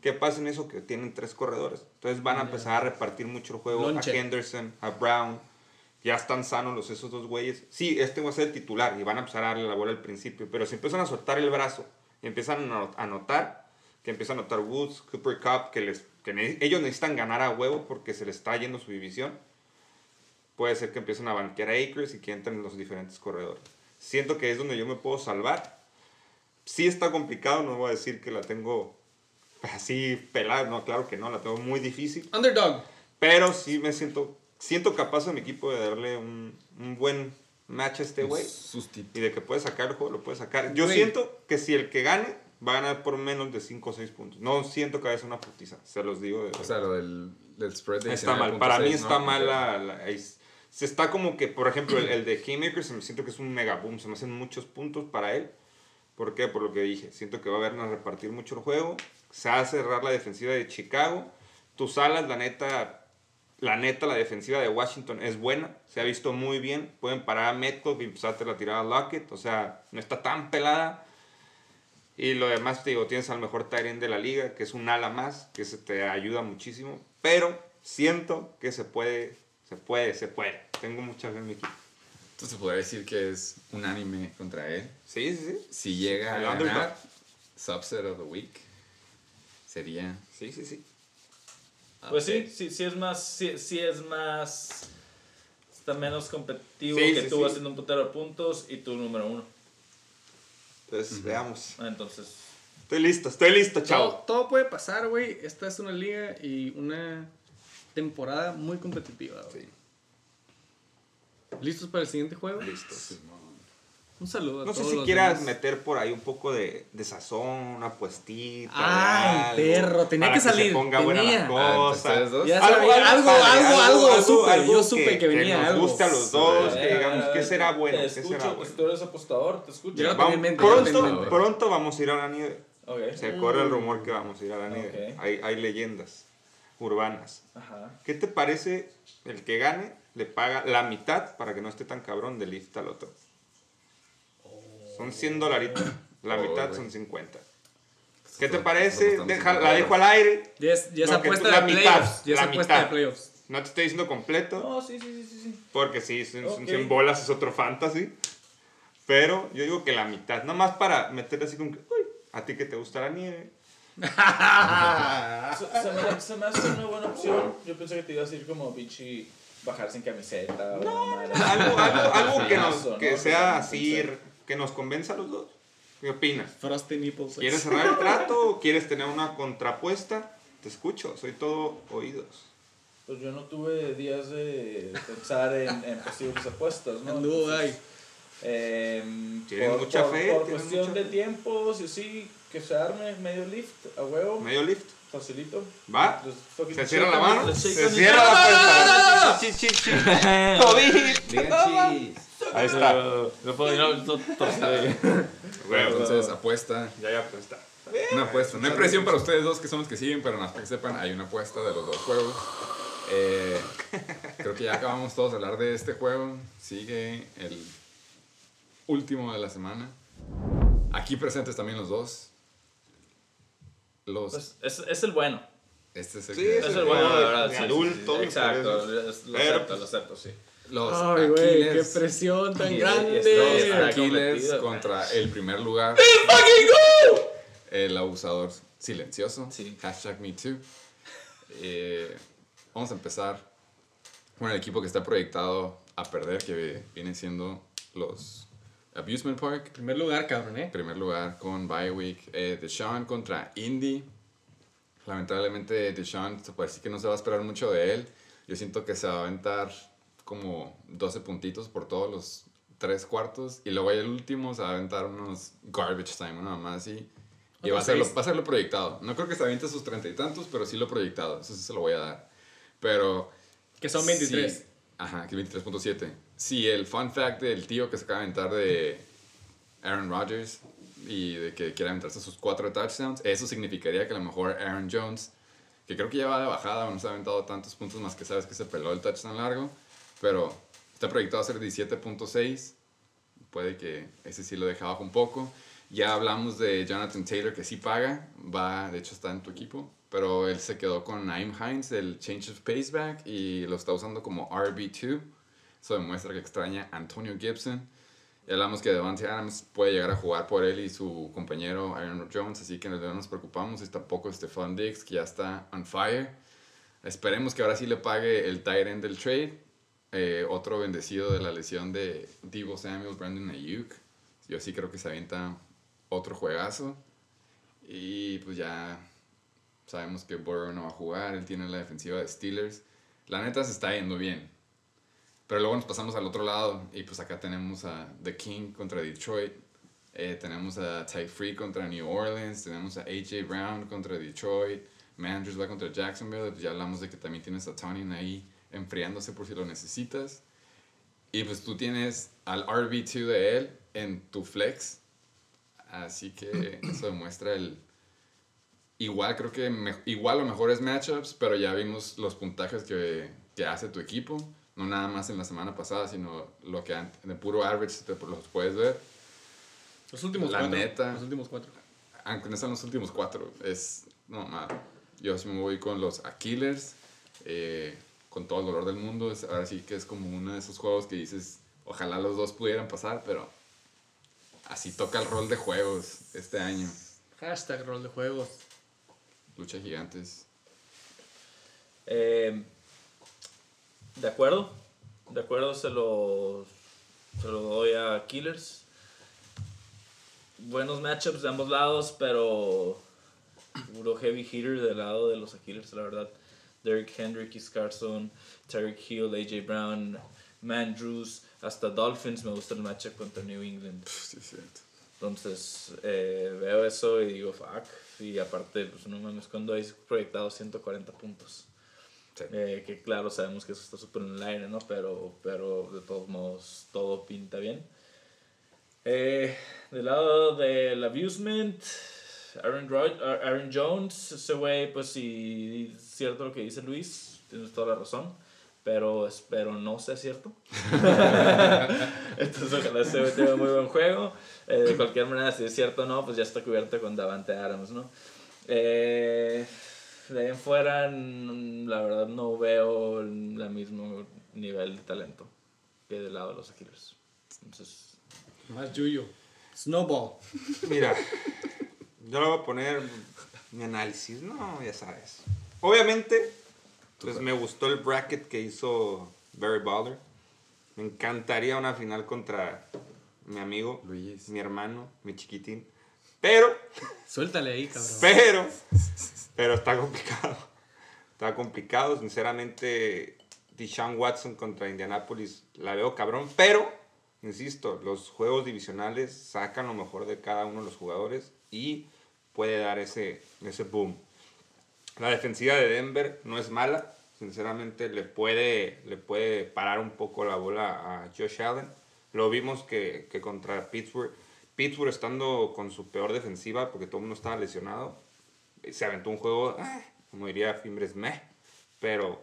¿Qué pasa en eso? Que tienen tres corredores. Entonces van a empezar a repartir mucho el juego Lonche. a Henderson, a Brown. Ya están sanos los esos dos güeyes. Sí, este va a ser el titular y van a empezar a darle la bola al principio. Pero si empiezan a soltar el brazo y empiezan a no- a notar, que empiezan a notar Woods, Cooper Cup, que, les, que ne- ellos necesitan ganar a huevo porque se les está yendo su división, puede ser que empiecen a banquear a Akers y que entren los diferentes corredores. Siento que es donde yo me puedo salvar. Sí está complicado, no voy a decir que la tengo así pelada, no, claro que no, la tengo muy difícil. Underdog. Pero sí me siento, siento capaz a mi equipo de darle un, un buen match a este güey. Y de que puede sacar el juego, lo puede sacar. Yo Güey. siento que si el que gane va a ganar por menos de 5 o 6 puntos. No siento que vaya a ser una putiza, se los digo. De O sea, lo del, del spread de está mal. Para mí 19.6, está ¿no? mal la, la- es- Se está como que, por ejemplo, el, el de Haymaker se me siento que es un mega boom. Se me hacen muchos puntos para él. ¿Por qué? Por lo que dije. Siento que va a haber a repartir mucho el juego. Se va a cerrar la defensiva de Chicago. Tus alas, la neta, la neta, la defensiva de Washington es buena. Se ha visto muy bien. Pueden parar a Metcalf y empezarte la tirada a Lockett. O sea, no está tan pelada. Y lo demás, te digo, tienes al mejor end de la liga, que es un ala más, que se te ayuda muchísimo. Pero siento que se puede, se puede, se puede. Tengo mucha fe en mi equipo. Entonces podría decir que es un anime contra él. Sí, sí, sí. Si llega a ganar. Subset of the Week, sería... Sí, sí, sí. Pues sí, sí, sí es más, sí, sí es más, está menos competitivo Sí, que sí, tú sí. haciendo un putero de puntos y tú número uno. Entonces, veamos. Ah, Entonces, Estoy listo, estoy listo, chao. todo puede pasar, güey. Esta es una liga y una temporada muy competitiva, güey. Sí. ¿Listos para el siguiente juego? Listo. Un saludo a No sé todos si los quieras demás. meter por ahí un poco de, de sazón, una puestita. Ay, de algo, perro, tenía para que salir, se ponga buena tenía. la Ah, algo, padre, algo, algo, supe, yo supe que venía nos algo. guste a los dos, que digamos, ¿qué será bueno? Te ¿Qué escucho, será pues, bueno? tú eres apostador, te escucho. Pronto, mente. pronto vamos a ir a la nieve. Se corre el rumor que vamos a ir a la nieve. Hay, hay leyendas urbanas. Ajá. ¿Qué te parece el que gane le paga la mitad para que no esté tan cabrón de lift al otro? Son 100 dolaritos. La Oh, mitad güey. son 50. ¿Qué te parece? Deja- 50 la dejo al aire. Ya es, No, que apuesta tú- la de mitad, playoffs. Ya es la apuesta de mitad. playoffs. No te estoy diciendo completo. No, sí, sí, sí, sí, sí. Porque sí, son, son Ok. 100 bolas, es otro fantasy. Pero yo digo que la mitad. Nada más para meterle así como que, uy, a ti que te gusta la nieve. Se, se me, se me hace una buena opción. Yo pensé que te ibas a ir como bichi bajar sin camiseta. o una madre. Algo, algo, algo que, nos, que ¿no? sea así. Que nos convenza a los dos. ¿Qué opinas? Frosty Nipples. ¿Quieres cerrar el trato o quieres tener una contrapuesta? Te escucho, soy todo oídos. Pues yo no tuve días de pensar en, en posibles apuestas, ¿no? Anduvo ahí. Eh, Tienen por, mucha por- fe, Por cuestión mucha de fe. tiempos y así, que se arme medio lift a huevo. Medio lift. Facilito. ¿Va? Se cierra la mano. Se cierra la puerta. COVID. Ahí está. No puedo no, no. Entonces, apuesta. Ya, ya, pues está. Una apuesta. No hay presión para ustedes dos que son los que siguen, pero nada más para que sepan, hay una apuesta de los dos juegos. Eh, creo que ya acabamos todos de hablar de este juego. Sigue el último de la semana. Aquí presentes también los dos. Los. Pues, es, es el bueno. este es el Sí, que- es el el bueno, la de verdad. sí, sí, adulto, sí, Exacto. Lo acepto, lo acepto, sí. Los Ay, güey, qué presión tan grande. los Aquiles contra el primer lugar. El abusador silencioso. Sí. Hashtag MeToo. Eh, vamos a empezar con el equipo que está proyectado a perder, que viene siendo los Abusement Park. primer lugar, cabrón, ¿eh? Primer lugar con Bye Week. Eh, Deshaun contra Indy. Lamentablemente Deshaun parece que no se va a esperar mucho de él. Yo siento que se va a aventar como 12 puntitos por todos los tres cuartos. Y luego ahí el último se va a aventar unos garbage time, una mamá así. Y va a, ser lo, va a ser lo proyectado. No creo que se aviente sus treinta y tantos, pero sí lo proyectado. Eso sí se lo voy a dar. Pero Que son 23. Sí, ajá, que 23.7. Sí, el fun fact del tío que se acaba de aventar de Aaron Rodgers y de que quiere aventarse sus cuatro touchdowns, eso significaría que a lo mejor Aaron Jones, que creo que ya va de bajada, no se ha aventado tantos puntos más que sabes que se peló el touchdown largo, pero está proyectado a ser 17.6. Puede que ese sí lo deja abajo un poco. Ya hablamos de Jonathan Taylor, que sí paga, va, de hecho está en tu equipo, pero él se quedó con Naim Hines, el Change of Pace back, y lo está usando como RB2. Eso demuestra que extraña a Antonio Gibson. Y hablamos que Devante Adams puede llegar a jugar por él y su compañero Aaron Jones, así que no nos preocupamos. Y tampoco Stephon Diggs, que ya está on fire. Esperemos que ahora sí le pague el tight end del trade. Eh, otro bendecido de la lesión de Divo Samuel, Brandon Ayuk. Yo sí creo que se avienta otro juegazo. Y pues ya sabemos que Burrow no va a jugar. Él tiene la defensiva de Steelers. La neta se está yendo bien. Pero luego nos pasamos al otro lado. Y pues acá tenemos a The King contra Detroit. Eh, tenemos a Ty Free contra New Orleans. Tenemos a AJ Brown contra Detroit. Manders va contra Jacksonville. Ya hablamos de que también tienes a Tony ahí enfriándose por si lo necesitas. Y pues tú tienes al RB2 de él en tu flex. Así que eso demuestra el... Igual creo que me- igual o mejores matchups, pero ya vimos los puntajes que, que hace tu equipo. No nada más en la semana pasada, sino lo que an- de puro average te los puedes ver. Los últimos La cuatro. neta. Los últimos cuatro. Aunque no sean los últimos cuatro, es... No, nada. Yo sí me voy con los Aquilers, eh, con todo el dolor del mundo. Es, ahora sí que es como uno de esos juegos que dices, ojalá los dos pudieran pasar, pero así toca el rol de juegos este año. Hashtag rol de juegos. Lucha gigantes. Eh, de acuerdo, de acuerdo, se lo, se lo doy a Killers. Buenos matchups de ambos lados, pero puro heavy hitter del lado de los Killers, la verdad. Derrick Henry, Keith Carson, Tarek Hill, AJ Brown, Mandrews, hasta Dolphins. Me gusta el matchup contra New England. Sí, cierto. Entonces eh, veo eso y digo, fuck. Y aparte, pues no mames, cuando hay proyectado 140 puntos. Sí. Eh, que claro, sabemos que eso está súper en el aire, ¿no? Pero, pero de todos modos, todo pinta bien. Eh, del lado del abusement, Aaron, Rod- Aaron Jones, ese güey, pues sí, es cierto lo que dice Luis, tienes toda la razón. Pero espero no sea cierto. Entonces, ojalá ese güey tenga muy buen juego. Eh, de cualquier manera, si es cierto o no, pues ya está cubierto con Davante Adams, ¿no? Eh, de ahí en fuera, la verdad no veo el mismo nivel de talento que del lado de los Steelers. Entonces, Más Yuyo. Snowball. Mira, yo le voy a poner mi análisis, ¿no? Ya sabes. Obviamente, pues me gustó el bracket que hizo Barry Baller. Me encantaría una final contra mi amigo, Luis. mi hermano, mi chiquitín. Pero, Suéltale ahí, cabrón. pero, pero está complicado. Está complicado, sinceramente. Deshaun Watson contra Indianapolis la veo cabrón, pero insisto, los juegos divisionales sacan lo mejor de cada uno de los jugadores y puede dar ese, ese boom. La defensiva de Denver no es mala, sinceramente le puede, le puede parar un poco la bola a Josh Allen. Lo vimos que, que contra Pittsburgh, Pittsburgh estando con su peor defensiva porque todo el mundo estaba lesionado, se aventó un juego, ah, como diría Fimbres, meh, pero,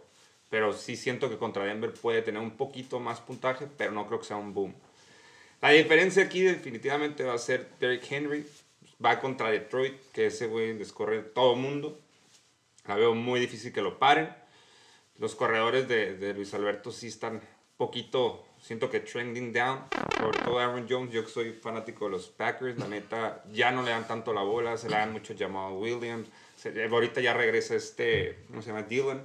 pero sí siento que contra Denver puede tener un poquito más puntaje, pero no creo que sea un boom. La diferencia aquí definitivamente va a ser Derrick Henry, va contra Detroit, que ese güey descorre todo el mundo. La veo muy difícil que lo paren. Los corredores de, de Luis Alberto sí están poquito, siento que trending down. Sobre todo Aaron Jones, yo que soy fanático de los Packers, la neta, ya no le dan tanto la bola, se le dan mucho llamado Williams. Se- ahorita ya regresa este, ¿cómo se llama? Dylan.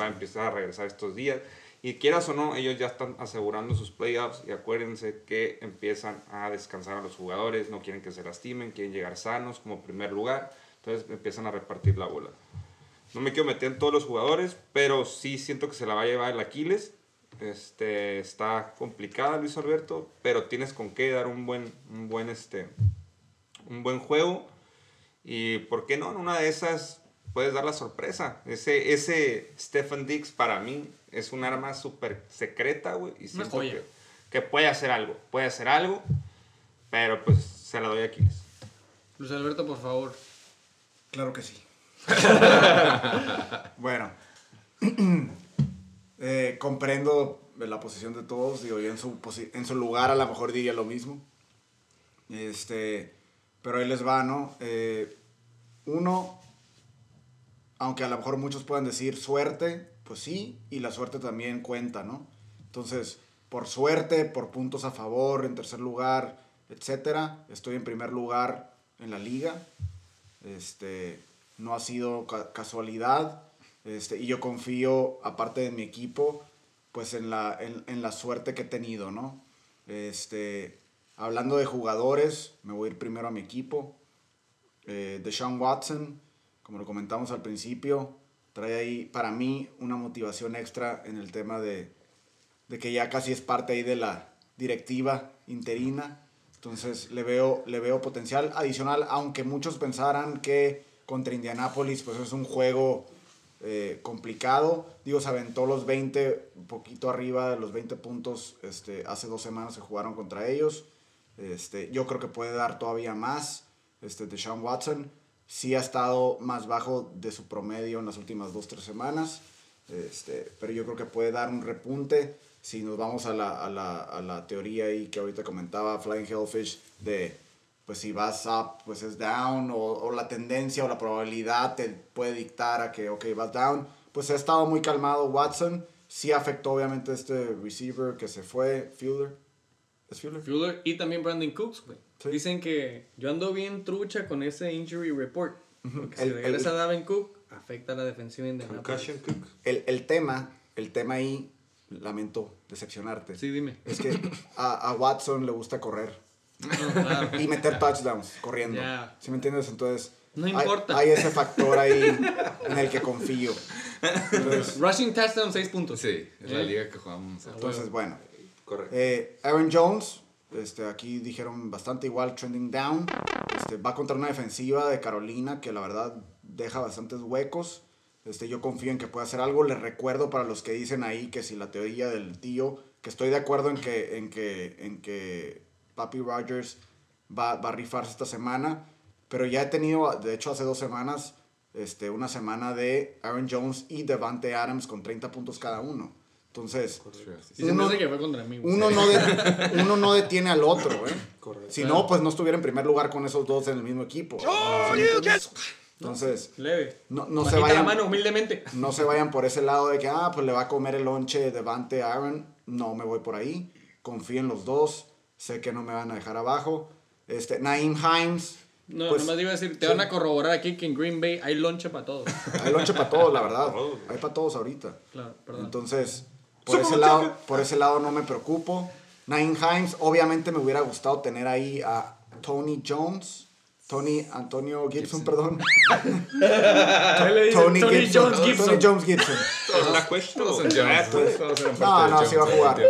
Va a empezar a regresar estos días. Y quieras o no, ellos ya están asegurando sus playoffs y acuérdense que empiezan a descansar a los jugadores, no quieren que se lastimen, quieren llegar sanos como primer lugar, entonces empiezan a repartir la bola. No me quiero meter en todos los jugadores, pero sí siento que se la va a llevar el Aquiles. Este, está complicada Luis Alberto, pero tienes con qué dar un buen, un buen, este, un buen juego. Y por qué no, en una de esas puedes dar la sorpresa. Ese, ese Stephen Dix para mí es un arma súper secreta, güey. Y siento que, que puede hacer algo, puede hacer algo, pero pues se la doy a Aquiles. Luis Alberto, por favor. Claro que sí. bueno, eh, comprendo la posición de todos. Digo, yo en su, en su lugar a lo mejor diría lo mismo. Este, pero ahí les va, ¿no? Eh, uno, aunque a lo mejor muchos puedan decir suerte, pues sí, y la suerte también cuenta, ¿no? Entonces, por suerte, por puntos a favor, en tercer lugar, etcétera, estoy en primer lugar en la liga. Este, no ha sido ca- casualidad. Este, y yo confío, aparte de mi equipo, pues en la, en, en la suerte que he tenido, ¿no? Este, hablando de jugadores, me voy a ir primero a mi equipo. Eh, Deshaun Watson, como lo comentamos al principio, trae ahí para mí una motivación extra en el tema de, de que ya casi es parte ahí de la directiva interina. Entonces le veo, le veo potencial adicional, aunque muchos pensaran que contra Indianapolis pues es un juego eh, complicado. Digo, se aventó los 20, un poquito arriba de los 20 puntos este, hace dos semanas se jugaron contra ellos. Este, yo creo que puede dar todavía más. Este, Deshaun Watson sí ha estado más bajo de su promedio en las últimas dos, tres semanas. Este, pero yo creo que puede dar un repunte si nos vamos a la, a la, a la teoría ahí que ahorita comentaba Flying Hellfish de pues si vas up pues es down o, o la tendencia o la probabilidad te puede dictar a que ok vas down pues ha estado muy calmado Watson sí afectó obviamente este receiver que se fue Fuller ¿es Fuller? Y también Brandon Cooks. Sí. Dicen que yo ando bien trucha con ese injury report. Porque si El- regresa el- Davin Cook, afecta a la defensiva Cook. el, el tema el tema ahí lamento decepcionarte Sí, dime. es que a, a Watson le gusta correr No, claro. y meter touchdowns corriendo. ¿Sí me entiendes? Entonces, No hay- importa. Hay, ese factor ahí en el que confío. Entonces, Rushing touchdown, 6 puntos. Sí, es la Eh. liga que jugamos. entonces, bueno. Correcto. Eh, Aaron Jones, este, aquí dijeron bastante igual, trending down. Este, va contra una defensiva de Carolina que la verdad deja bastantes huecos. Este, yo confío en que pueda hacer algo. Les recuerdo para los que dicen ahí que si la teoría del tío, que estoy de acuerdo en que, en que, en que Papi Rogers va, va a rifarse esta semana. Pero ya he tenido, de hecho hace dos semanas, este, una semana de Aaron Jones y Devante Adams con 30 puntos cada uno. Entonces, Uno- hace que fue contra mí. güey. uno no, de- uno no detiene al otro, ¿eh? Correcto. Si no, pues no estuviera en primer lugar con esos dos en el mismo equipo. ¿Sí me entiendes? Entonces, Leve. no, no se Bajita la vayan, mano, humildemente. no se vayan por ese lado de que, ah, pues le va a comer el lonche Devante Aaron. No me voy por ahí. Confío en los dos. Sé que no me van a dejar abajo. Este, Naeem Himes. No, pues, nomás iba a decir, te sí. van a corroborar aquí que en Green Bay hay lonche para todos. Hay lonche para todos, la verdad. Hay para todos ahorita. Claro, perdón. Entonces, por ese, lado, por ese lado no me preocupo. Nine Himes, obviamente me hubiera gustado tener ahí a Tony Jones. Tony Antonio Gibson, perdón. ¿Qué le dice? Tony, Tony Gibson. Jones Gibson. Tony Jones Gibson. No, no, sí va a jugar.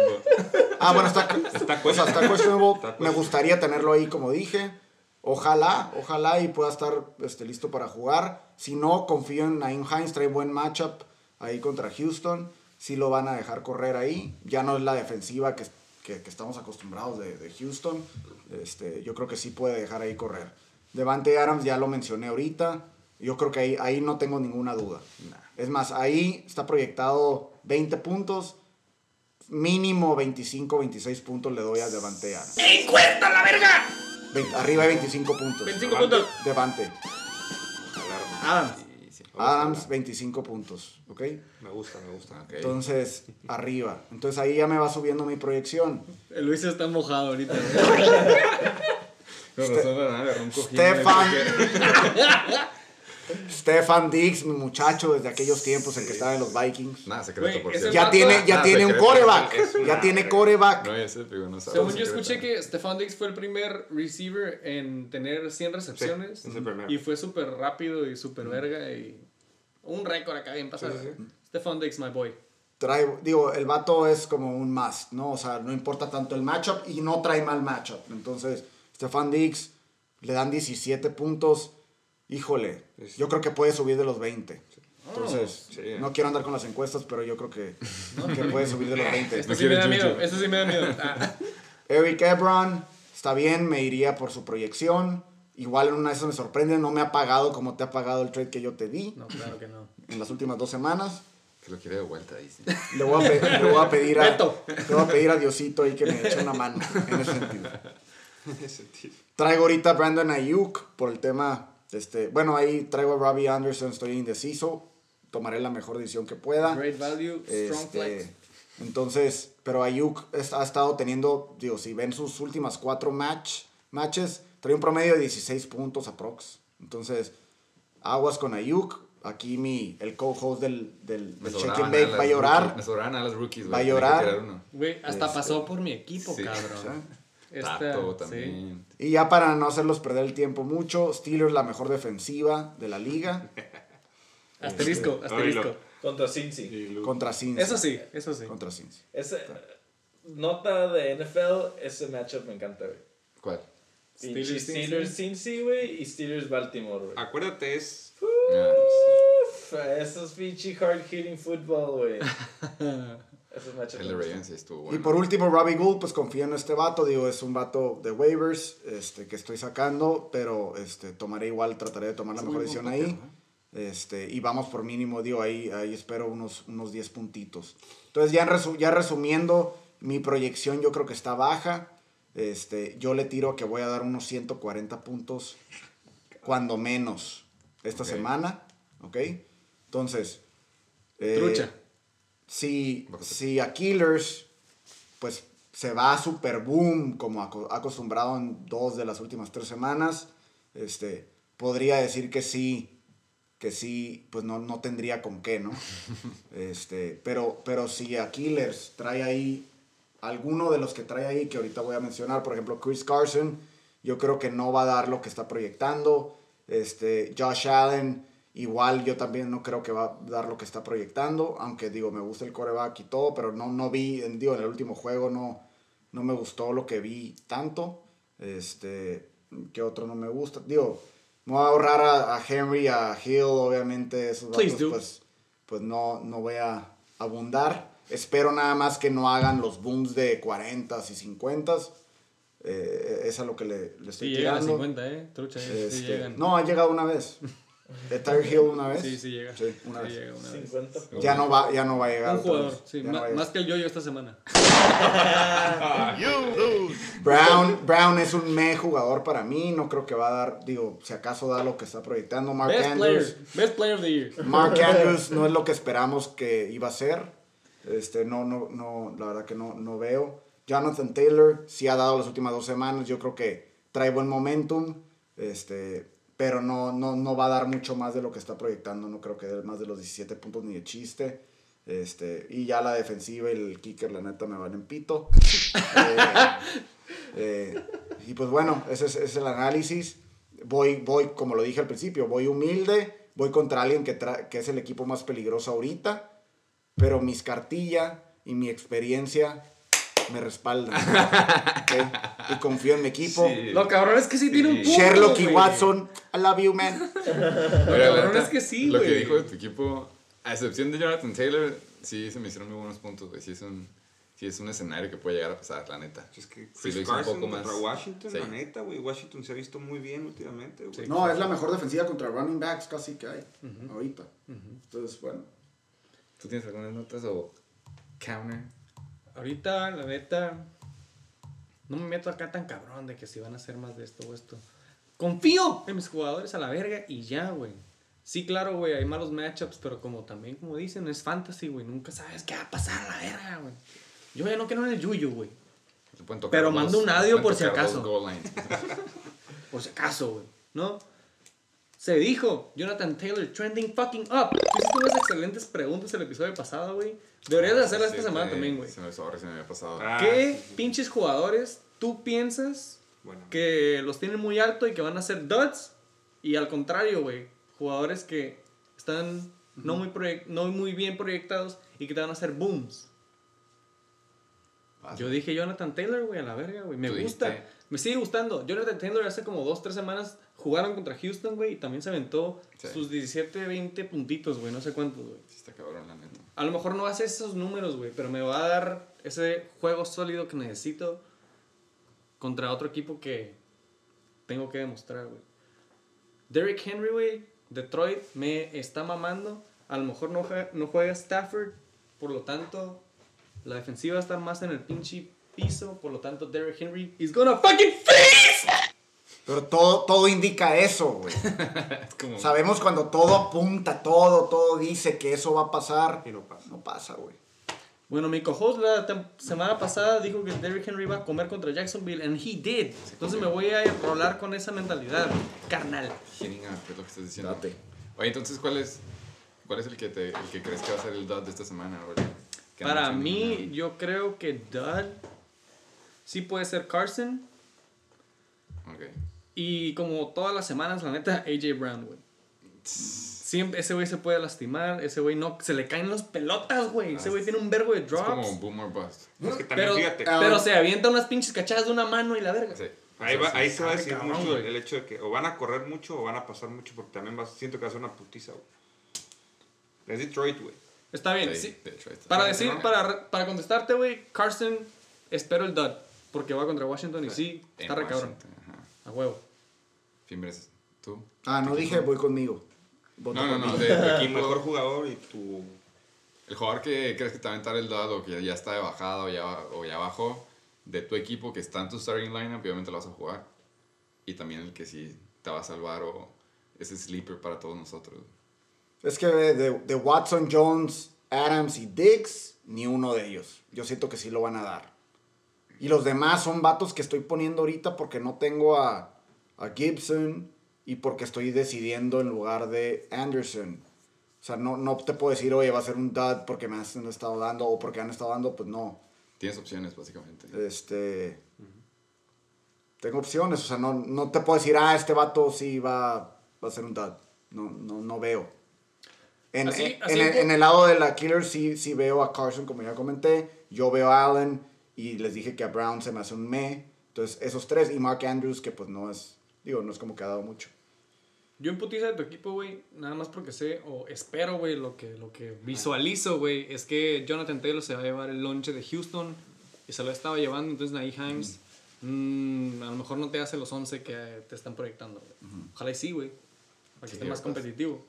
Ah, bueno, está, Está o sea, está questionable. Está Me gustaría tenerlo ahí, como dije. Ojalá, ojalá y pueda estar este, listo para jugar. Si no, confío en Naim Hines, trae buen matchup ahí contra Houston. Sí lo van a dejar correr ahí. Ya no es la defensiva que, que- que estamos acostumbrados de, de Houston. Este, yo creo que sí puede dejar ahí correr. Devante Adams ya lo mencioné ahorita. Yo creo que ahí, ahí no tengo ninguna duda. Es más, ahí está proyectado 20 puntos. Mínimo 25, 26 puntos le doy a Devante Adams. ¡Encuesta la verga! Ve- arriba de 25 puntos. 25 puntos. Devante. Adams. Adams, 25 puntos. ¿Ok? Me gusta, me gusta. Ok. Entonces, arriba. Entonces ahí ya me va subiendo mi proyección. El Luis está mojado ahorita. Con razón, Stefan. Stefan Diggs, mi muchacho desde aquellos tiempos, el que estaba en los Vikings. Nada secreto, por cierto. Ya tiene, ya Nada tiene un coreback. Ya tiene coreback. No, ese, pero no sabe. Según yo escuché que Stefan Diggs fue el primer receiver en tener 100 recepciones. Y fue súper rápido y súper verga. Y un récord acá bien pasado. Sí, sí, Diggs, my boy. Trae, digo, el vato es como un must, ¿no? O sea, no importa tanto el matchup y no trae mal matchup. Entonces, Stefan Diggs le dan 17 puntos. Híjole, yo creo que puede subir de los 20. Entonces, Sí. no quiero andar con las encuestas, pero yo creo que, que puede subir de los 20. Esto sí me da miedo. Esto sí me da miedo. Ah. Eric Ebron, está bien, me iría por su proyección. Igual en una de esas me sorprende, no me ha pagado como te ha pagado el trade que yo te di No, claro que no. en las últimas dos semanas. Que lo quiere de vuelta, dice. Le voy a, pe- le voy a pedir a le voy a pedir a Diosito ahí que me eche una mano en ese sentido. En ese sentido. Traigo ahorita a Brandon Ayuk por el tema, este, bueno, ahí traigo a Robbie Anderson, estoy indeciso, tomaré la mejor decisión que pueda. Great value, strong Este, flex. entonces, pero Ayuk ha estado teniendo, digo, si ven sus últimas cuatro match, matches, trae un promedio de 16 puntos aprox. Entonces, aguas con Ayuk. Aquí mi, el co-host del, del, del Check and Bake va a llorar. Me sobraban a las rookies, güey. Va a llorar. Güey, hasta Este, pasó por mi equipo, sí. cabrón. Tato también. Y ya para no hacerlos perder el tiempo mucho, Steelers la mejor defensiva de la liga Asterisco, asterisco. Oílo. Contra Cincy. Contra Cincy. Eso sí, eso sí. Contra Cincy. Ese, nota de NFL, ese matchup me encanta, güey. ¿Cuál? Steelers, Steelers Cincy, güey, y Steelers Baltimore, güey. Acuérdate, es. Ah, Uf, Eso es pinche hard hitting football, güey. El. Ravens sí estuvo Y bueno. por último, Robbie Gould, pues confío en este vato. Digo, es un vato de waivers este, que estoy sacando, pero este, tomaré igual, trataré de tomar la mejor decisión ahí. Este, y vamos por mínimo, digo, ahí, ahí espero unos, unos 10 puntitos. Entonces, ya, resu- ya resumiendo, mi proyección yo creo que está baja. Este, yo le tiro que voy a dar unos 140 puntos, cuando menos, esta semana. ¿Ok? Entonces. eh, Trucha. si, si a Killers, pues se va a super boom, como ha acostumbrado en dos de las últimas tres semanas, este, podría decir que sí, que sí, pues no, no tendría con qué, ¿no? Este, pero, pero si a Killers trae ahí alguno de los que trae ahí, que ahorita voy a mencionar, por ejemplo, Chris Carson, yo creo que no va a dar lo que está proyectando. Este, Josh Allen, igual yo también no creo que va a dar lo que está proyectando, aunque digo, me gusta el coreback y todo, pero no, no vi, en- digo, en el último juego no, no me gustó lo que vi tanto. Este, ¿qué otro no me gusta? Digo, me voy a ahorrar a, a Henry, a Hill, obviamente, esos do. pues, pues no, no voy a abundar. Espero nada más que no hagan los booms de 40 y 50. Eh, es a lo que le, le estoy Sí llegan a tirando. 50, ¿eh? Trucha, sí Este, llegan. no, ha llegado una vez. De Tyre Hill una vez. Sí, sí llega. Sí, una Sí vez. llega una vez. 50. Ya no va, ya no va a llegar. Un jugador, sí, no llegar. más que el yoyo esta semana. Brown, Brown es un me jugador para mí. No creo que va a dar, digo, si acaso da lo que está proyectando. Mark Best Andrews. player, best player of the year. Mark Andrews no es lo que esperamos que iba a ser. Este, no, no, no, la verdad que no, no veo. Jonathan Taylor sí ha dado las últimas dos semanas. Yo creo que trae buen momentum. Este, pero no, no, no va a dar mucho más de lo que está proyectando. No creo que dé más de los 17 puntos ni de chiste. Este, y ya la defensiva y el kicker, la neta, me van en pito. Eh, eh, y pues bueno, ese es, ese es el análisis. Voy, voy, como lo dije al principio, voy humilde. Voy contra alguien que, que es el equipo más peligroso ahorita. Pero mis cartillas y mi experiencia me respaldan. Y confío en mi equipo. Sí. Lo cabrón es que sí tiene un punto, Sherlock y. Watson, I love you, man. Cabrón es que sí, Lo que dijo de tu equipo, a excepción de Jonathan Taylor, sí se me hicieron muy buenos puntos, güey. Sí es un, sí es un escenario que puede llegar a pasar, la neta. Es que Sí, Chris lo hizo un Carson poco contra más- Washington, sí. la neta, güey. Washington se ha visto muy bien últimamente, güey. No, es la mejor defensiva contra running backs casi que hay ahorita. Entonces, bueno. ¿Tú tienes algunas notas o counter? Ahorita, la neta, no me meto acá tan cabrón de que si van a hacer más de esto o esto. Confío en mis jugadores a la verga y ya, güey. Sí, claro, güey, hay malos matchups, pero como también, como dicen, es fantasy, güey. Nunca sabes qué va a pasar a la verga, güey. Yo ya no quiero en el yuyo, güey. Pero dos- manda un audio por si acaso. Por si acaso, güey. ¿No? Se dijo, Jonathan Taylor trending fucking up. Hiciste unas excelentes preguntas el episodio pasado, güey. Deberías de hacerlas esta Sí, semana sí, también, güey. Se me, sorry, se me había pasado. Ah, ¿Qué sí, sí. pinches jugadores tú piensas Bueno, que los tienen muy alto y que van a ser duds? Y al contrario, güey, jugadores que están no, muy no muy bien proyectados y que te van a hacer booms. Vas, Yo dije Jonathan Taylor, güey, a la verga, güey. Me gusta. dijiste- Me sigue gustando. Jonathan Taylor hace como dos, tres semanas jugaron contra Houston, güey, y también se aventó Sí. sus 17, 20 puntitos, güey, no sé cuántos, güey. Está cabrón, la neta. A lo mejor no hace esos números, güey, pero me va a dar ese juego sólido que necesito contra otro equipo que tengo que demostrar, güey. Derrick Henry, güey, Detroit me está mamando. A lo mejor no juega, no juega Stafford, por lo tanto, la defensiva estar más en el pinche piso, por lo tanto, Derrick Henry is gonna fucking. Pero todo, todo indica eso, güey. Como... Sabemos cuando todo apunta, todo, todo dice que eso va a pasar. Y no pasa. No pasa, güey. Bueno, mi co-host la semana pasada dijo que Derrick Henry iba a comer contra Jacksonville, and he did. Entonces me voy a rolar con esa mentalidad, carnal. Up, es lo que estás diciendo. Date. Oye, entonces, ¿cuál es, cuál es el, que te, el que crees que va a ser el dud de esta semana, güey? No Para mí, elimina. yo creo que Dud sí puede ser Carson. Ok. Y como todas las semanas, la neta, AJ Brown, güey. Siempre, ese güey se puede lastimar, ese güey no, se le caen las pelotas, güey. Ese güey tiene un vergo de Es como drops. boom or bust. Es que también, Pero, fíjate, pero se avienta unas pinches cachadas de una mano y la verga. Sí. ahí, va- ahí se va a decir cabrón, mucho güey. el hecho de que o van a correr mucho o van a pasar mucho, porque también va, siento que va a ser una putiza, güey. Es Detroit, güey. Está bien, Sí. Para decir, ¿no? para, para contestarte, güey, Carson, espero el dud. Porque va contra Washington y sí, está re cabrón. Ajá. A huevo. Fimbres, ¿tú? Ah, no dije voy conmigo. Vota No, no, por no, de tu equipo. mejor jugador y tu. El jugador que crees que te va a aventar el dud o que ya está de bajada o ya, o ya bajó de tu equipo que está en tu starting lineup, obviamente lo vas a jugar. Y también el que sí te va a salvar o ese sleeper para todos nosotros. Es que de, de Watson, Jones, Adams y Diggs, ni uno de ellos. Yo siento que sí lo van a dar. Y los demás son vatos que estoy poniendo ahorita porque no tengo a, a Gibson y porque estoy decidiendo en lugar de Anderson. O sea, no, no te puedo decir, oye, va a ser un dud porque me han estado dando o porque han estado dando, pues no. Tienes opciones, básicamente. Este. Tengo opciones, o sea, no, no te puedo decir, ah, este vato sí va, va a ser un dud. No, no, no veo. En, Así- en- así en el, que- en el lado de la Killer sí, sí veo a Carson, como ya comenté. Yo veo a Allen y les dije que a Brown se me hace un me. Entonces, esos tres y Mark Andrews, que pues no es, digo, no es como que ha dado mucho. Yo en putiza de tu equipo, güey, nada más porque sé o espero, güey, lo que, lo que visualizo, güey, es que Jonathan Taylor se va a llevar el lonche de Houston y se lo estaba llevando, entonces Nahi Himes mm, a lo mejor no te hace los 11 que te están proyectando, güey. Ojalá y sí, güey, para que Sí, esté más competitivo.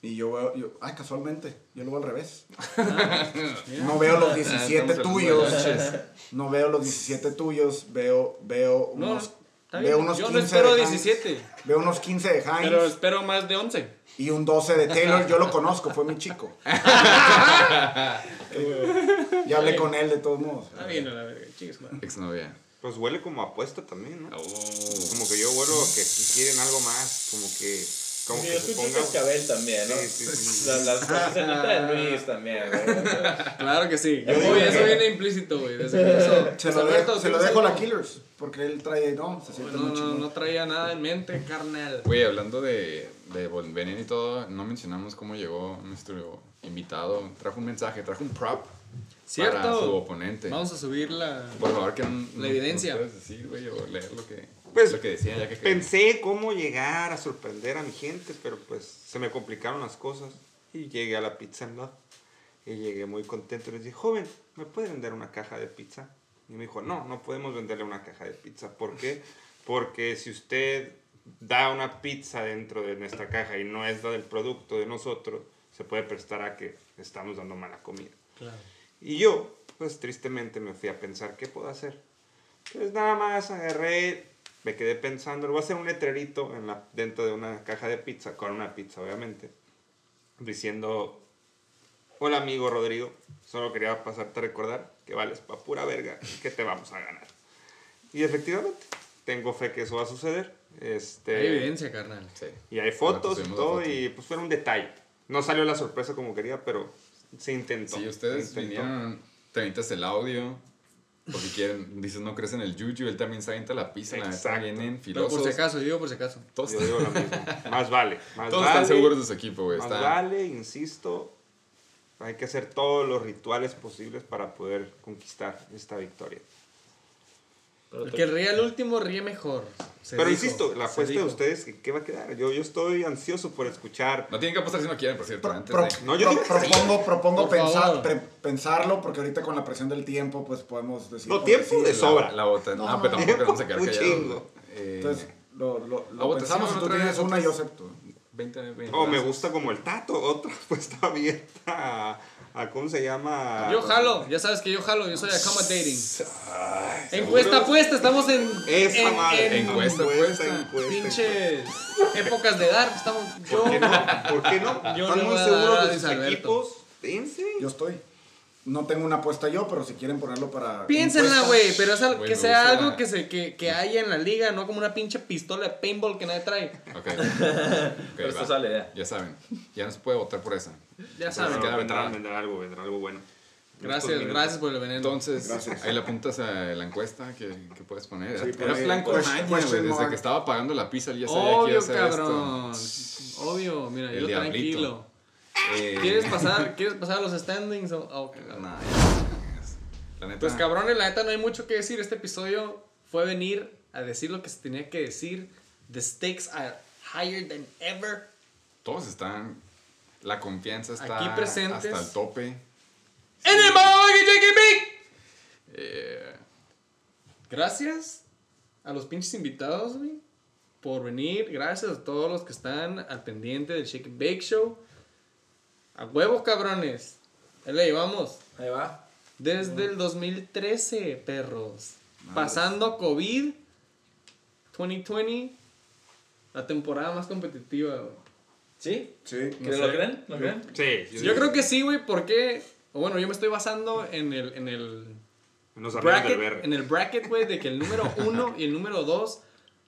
Y yo veo, yo, ay, casualmente, yo lo veo al revés. Mira. No veo los Ah, 17 estamos hablando tuyos. No veo los 17 tuyos. Veo, veo No, unos, está veo bien, unos yo 15 no espero de Hines. 17, Veo unos 15 de Hines. pero espero más de 11. Y un 12 de Taylor, yo lo conozco, fue mi chico. ya hablé con él de todos modos. Está bien, a la verga, madre. Exnovia. Pues huele como apuesta también, ¿no? Oh. Como que yo huelo que si quieren algo más, como que. Como Sí, que yo se ponga. cascabel también, ¿no? Sí, sí, sí. Las, las cosas en de Luis también, güey. Claro que sí. Yo Uy, que- eso viene implícito, güey. Desde que eso- Se lo, Alberto, se ¿qué lo dejo a la? Killers, porque él trae, no, se siente No, muy no, no traía nada en mente, carnal. Güey, hablando de, de venir y todo, no mencionamos cómo llegó nuestro invitado. Trajo un mensaje, trajo un prop. Cierto. para su oponente. Vamos a subir la. Por favor, que no, La evidencia. No puedes decir, güey, o leer lo que, Pues, lo que decía, ya que Pensé cómo llegar a sorprender a mi gente, pero pues se me complicaron las cosas. Y llegué a la Pizza and Love. Y llegué muy contento. Les dije, joven, ¿me puede vender una caja de pizza? Y me dijo, no, no podemos venderle una caja de pizza. ¿Por qué? Porque si usted da una pizza dentro de nuestra caja y no es la del producto de nosotros, se puede prestar a que estamos dando mala comida. Claro. Y yo, pues tristemente me fui a pensar, ¿qué puedo hacer? Pues nada más agarré, me quedé pensando, le voy a hacer un letrerito en la, dentro de una caja de pizza, con una pizza obviamente, diciendo, hola amigo Rodrigo, solo quería pasarte a recordar que vales pa' pura verga y que te vamos a ganar. Y efectivamente, tengo fe que eso va a suceder. Este, Hay evidencia, carnal. Sí. y hay fotos y todo, foto. y pues fue un detalle. No salió la sorpresa como quería, pero se intentó. Si ustedes intentó. vinieron, te el audio. O si quieren, dices no crees en el Yuyu, él también se avienta la pizza, la neta vienen Pero filosos. por si acaso, yo digo por si acaso. Todos, Yo digo lo mismo. Más vale. Más todos vale, están seguros de su equipo, güey. Más Está, vale, insisto. Hay que hacer todos los rituales posibles para poder conquistar esta victoria. Pero El te- que ríe al último ríe mejor. Se Pero dijo, insisto, la apuesta de ustedes, ¿qué va a quedar? Yo, yo estoy ansioso por escuchar. No tienen que apostar si no quieren, por cierto. Pro- antes pro- de- No, yo pro- propongo, propongo Por pensar, pre- pensarlo, porque ahorita con la presión del tiempo, pues podemos decir. No, tiempo decir. de La- sobra. La, bota. No, ah, no, pero tampoco vamos a quedar un callados. chingo. Eh, Entonces, lo, lo, lo votación, pensamos, si tú tienes una, yo acepto. 20, 20 Oh, me gusta como el tato. Otra apuesta abierta a, ¿cómo se llama? Yo jalo, ya sabes que yo jalo, yo soy accommodating. Encuesta puesta, estamos en. Esa en, madre. en Encuesta, encuesta, encuesta. encuesta. pinches épocas de dar. Estamos. Yo. ¿Por qué no? ¿Por qué no? Yo ¿Están le muy seguros de sus equipos? Dense. Yo estoy. No tengo una apuesta yo, pero si quieren ponerlo para. Piénsenla, güey, pero es al- que sea algo que, se, que, que haya en la liga, no como una pinche pistola de paintball que nadie trae. Ok. Pero Ok, esta va. es la idea. Ya saben. Ya no se puede votar por esa. Ya Pero saben. queda vendrá, algo, vendrá algo bueno. En Gracias, gracias por el veneno. Entonces, Gracias. ahí le apuntas a la encuesta que, que puedes poner. Sí, Era plan con Desde que estaba pagando la pizza, él ya sabía que iba a Obvio, hacer cabrón. esto. Obvio, mira, El yo diablito. tranquilo. Eh, ¿Quieres pasar, ¿Quieres pasar a los standings? o- o- nah, ya. La neta. Pues cabrones, la neta no hay mucho que decir. Este episodio fue venir a decir lo que se tenía que decir. The stakes are higher than ever. Todos están. La confianza está Aquí presentes. hasta el tope. ¡En el! Eh, Gracias a los pinches invitados, güey, por venir. Gracias a todos los que están al pendiente del Shake and Bake Show. A huevo, cabrones. Ahí le llevamos. Ahí va. Desde el 2013, perros. Pasando COVID 2020, la temporada más competitiva, güey. ¿Sí? Sí. ¿Que No ¿Lo creen? ¿Lo creen? Sí, Yo creo que sí, güey, porque. O bueno, yo me estoy basando en el, en el Nos bracket, BR. en el bracket, güey, de que el número uno y el número dos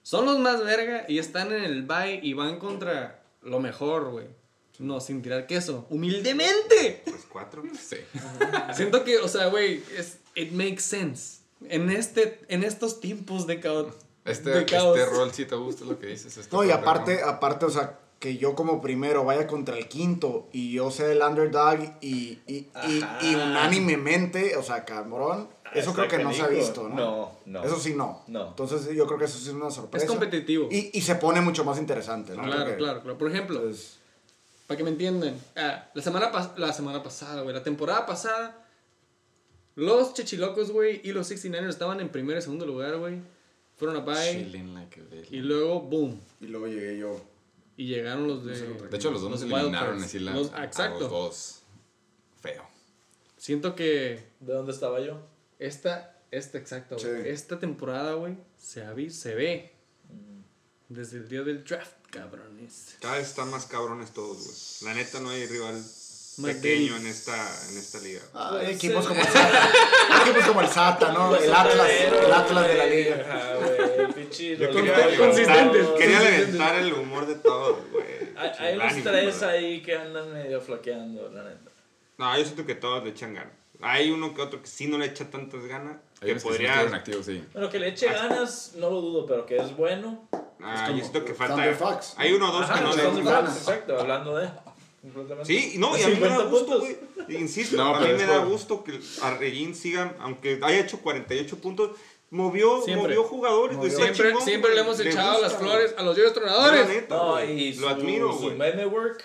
son los más verga y están en el bye y van contra lo mejor, güey. No, sin tirar queso. Humildemente. Pues cuatro. sí. Siento que, o sea, güey, es it makes sense. En este, en estos tiempos de caos. Este, de caos. este rol sí te gusta lo que dices. este No, y aparte, ¿no? aparte, o sea, que yo como primero vaya contra el quinto y yo sea el underdog y, y, y, unánimemente, o sea, cabrón, eso creo que no se ha visto, ¿no? No, no. Eso sí, no. No. Entonces yo creo que eso sí es una sorpresa. Es competitivo. Y, y se pone mucho más interesante, ¿no? Claro, claro, claro. Por ejemplo, para que me entiendan, ah, la, semana la semana pasada, güey, la temporada pasada, los Chechilocos, güey, y los 69ers estaban en primer y segundo lugar, güey. Fueron a bye like y luego, boom. y luego llegué yo. Y llegaron los de. De hecho, los dos nos eliminaron así la, Los- a exacto. los dos. Feo. Siento que ¿De dónde estaba yo? esta, esta exacto, güey. Sí. Esta temporada, güey, se, se ve desde el día del draft, cabrones. Cada vez están más cabrones todos, güey. La neta no hay rival Más pequeño en esta, en esta liga. Ah, hay equipos como el SATA. Equipos como el SATA, ¿no? El Atlas, el Atlas de la liga. Ajá, güey. Yo quería, levantar, consistentes, quería consistentes. levantar el humor de todos, güey. Hay, unos tres ahí que andan medio flaqueando, la neta. No, yo siento que todos le echan ganas. Hay uno que otro que sí no le echa tantas ganas. Hay Que que sí podría. activos, sí. Bueno, que le eche ganas, no lo dudo, pero que es bueno. Ah, como yo siento que falta. Thunder Fox. Hay uno o dos Ajá, que no le. Fox, exacto, hablando de. Sí, no, y a mí me da 50 gusto, güey. Insisto, No, a mí me da gusto que Arreguín siga, aunque haya hecho 48 puntos, movió, Siempre. movió jugadores, está Siempre, chingón, siempre le hemos echado gusta, las flores a los La tronadores. neta, No, güey. y Lo su- admiro, Su güey. meme work.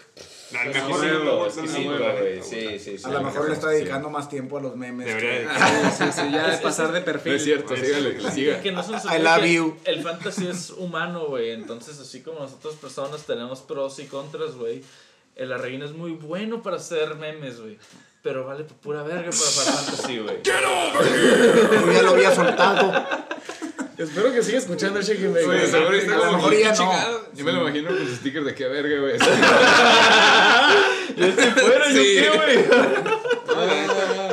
El exquisito, mejor. A lo mejor le está sí. dedicando más tiempo a los memes. Debería que- de- Sí, sí, ya de pasar de perfil. No es cierto, síganle, que le siga. Que no I love que you. El fantasy es humano, güey. Entonces, así como nosotros personas tenemos pros y contras, güey. El arreguín es muy bueno para hacer memes, güey. Pero vale por pura verga para jugar fantasy, güey. Yo ya lo había soltado. Espero que siga escuchando el Shaking Bake. Güey, güey. seguro está a lo como, mejor ¿qué ya no. Yo me lo imagino con sus stickers de qué verga, güey. Yo estoy fuera, ¿yo Sí. qué, güey?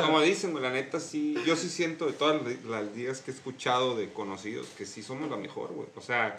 Como dicen, güey, la neta sí, yo sí siento de todas las- días que he escuchado de conocidos que sí somos la mejor, güey. O sea,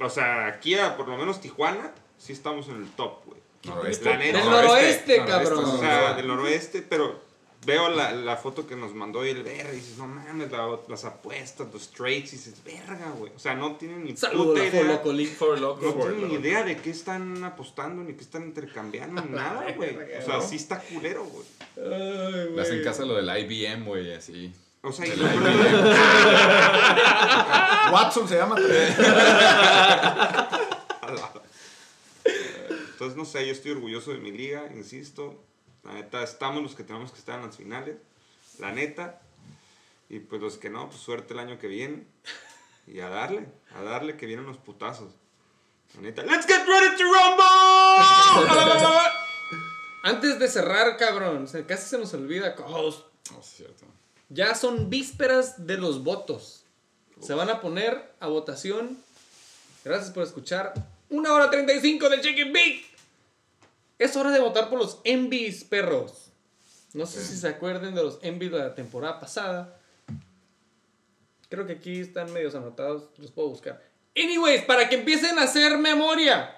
o sea, aquí a por lo menos Tijuana, sí estamos en el top, güey. Noroeste. La neta. Del noroeste, noroeste, cabrón. O sea, del noroeste, pero veo la, la foto que nos mandó el verga y dices, no mames, la- las apuestas, los trades, y dices, verga, güey. O sea, no tienen ni Saludos puta a idea. League. For loco. No tienen ni idea de qué están apostando, ni qué están intercambiando, ni nada, güey. O sea, sí está culero, güey. Ay, Le hacen güey. caso a lo del IBM, güey, así. O sea, y El IBM. Watson se llama. Entonces, no sé, yo estoy orgulloso de mi liga, insisto. La neta, estamos los que tenemos que estar en las finales. La neta. Y pues los que no, pues suerte el año que viene. Y a darle, a darle que vienen los putazos. La neta, ¡Let's get ready to rumble! Antes de cerrar, cabrón, se- casi se nos olvida. cos- No, es cierto. Ya son vísperas de los votos. Se van a poner a votación. Gracias por escuchar. Una hora 35 del Chicken Big. Es hora de votar por los Envies, perros. No sé si se acuerden de los Envies de la temporada pasada. Creo que aquí están medios anotados. Los puedo buscar. Anyways, para que empiecen a hacer memoria.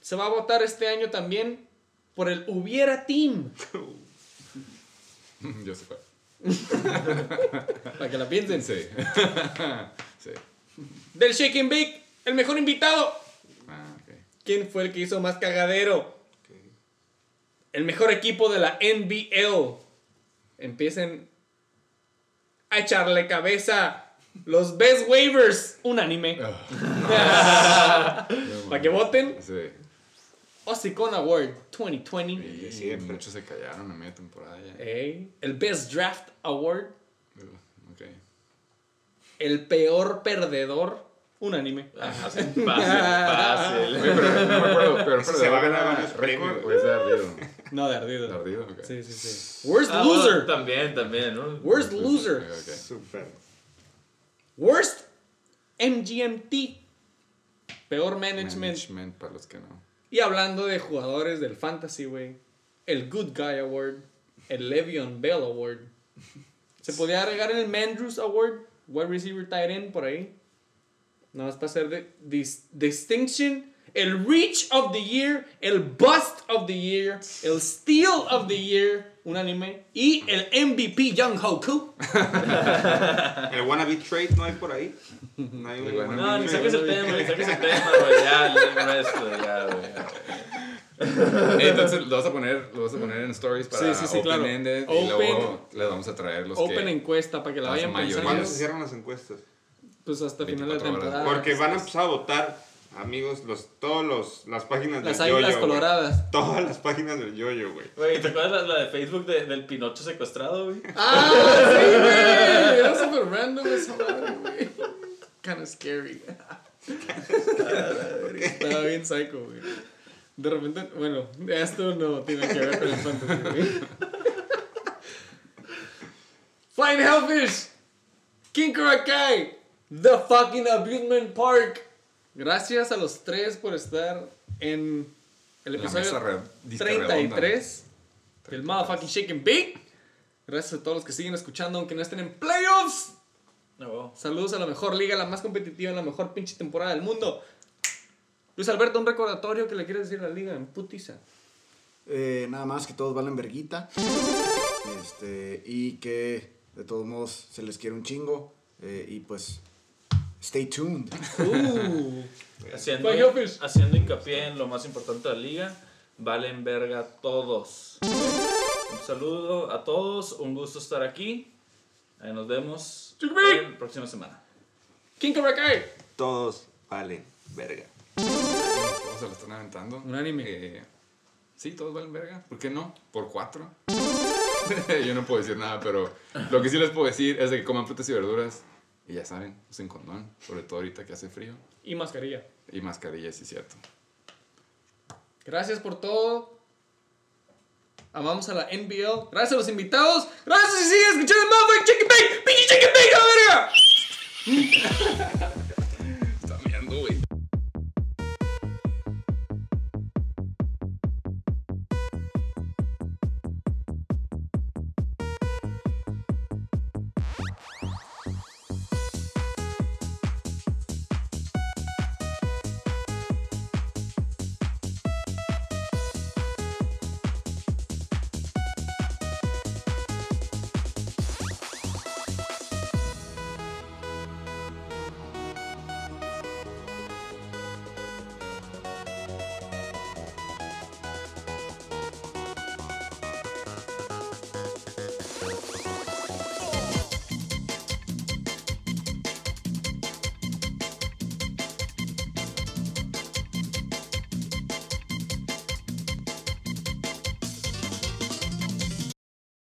Se va a votar este año también por el Hubiera Team. Yo sé cuál. Para que la piensen. Sí. sí. Del Shake and Bake, el mejor invitado. Ah. ¿Quién fue el que hizo más cagadero? El mejor equipo de la NBL. Empiecen a echarle cabeza. Los best waivers. Unánime. Para que voten. Sí. Osicon Award 2020. Y siempre. muchos se callaron a media temporada ya. Ey, El Best Draft Award. Uh, ok. El peor perdedor. Unánime. Fácil, fácil. Oye, pero no me acuerdo, pero se va a ganar ¿era varios premios, récord o es de ardido? No, de ardido. ¿De ardido? Ok. Sí, sí, sí. Worst Ah, bueno, loser. también, también, ¿no? Worst loser. Ok, ok. Súper. Worst MGMT. Peor management. Management para los que no. Y hablando de jugadores del Fantasy, güey. El Good Guy Award. El Le'Veon Bell Award. Se podía agregar el Mandrews Award. Wide Receiver Tight End por ahí. Nada más para hacer de, dis- distinction. El Reach of the Year. El Bust of the Year. El Steal of the Year. Un anime. Y el MVP Young Hoku. El wannabe trade no hay por ahí. No hay un No, ni saques el tema, ni saques el tema, güey. Ya, el resto, ya, güey. Entonces lo vas a poner, lo vas a poner en stories para Sí, sí, sí, claro. open-ended y Open. luego les vamos a traer los Open que... encuesta para que la la vayan mayoría. pensando. ¿Cuándo se cierran las encuestas? Pues hasta final de 24 horas. temporada. Porque van a empezar a votar, amigos, los, todos los, las páginas Las del yoyo, güey. coloradas. Todas las páginas del yoyo, güey. Güey, ¿te acuerdas la, la de Facebook de- del Pinocho secuestrado, güey? ¡Ah, sí, güey! Era súper random esa madre, güey. Kinda scary. Estaba bien psycho, güey. De repente, bueno, esto no tiene que ver con el fantasy, güey. Flying Hellfish, King Karakai, The Fucking Abusement Park. Gracias a los tres por estar en el episodio mesa re- disque redonda. 33 del motherfucking Shake and Bake. Gracias a todos los que siguen escuchando, aunque no estén en playoffs. No. Saludos a la mejor liga, la más competitiva, la mejor pinche temporada del mundo. Luis Alberto, un recordatorio que le quieres decir a la liga en putiza. Eh, nada más que todos valen verguita. Este, y que de todos modos se les quiere un chingo. eh, y pues, stay tuned. Uh, Haciendo, haciendo hincapié en lo más importante de la liga. Valen verga todos. Un saludo a todos, un gusto estar aquí. Ahí nos vemos la próxima semana. King Cobra Kai. Todos valen verga. Todos se lo están aventando. Unánime. Eh, sí, todos valen verga. ¿Por qué no? Por cuatro. Yo no puedo decir nada, pero lo que sí les puedo decir es de que coman frutas y verduras. Y ya saben, usen condón. Sobre todo ahorita que hace frío. Y mascarilla. Y mascarilla, sí cierto. Gracias por todo. Amamos a la NBL. Gracias a los invitados. Gracias y sigue escuchando Motherfucking Chicken Bake. Pinche Chicken Bake, la verga.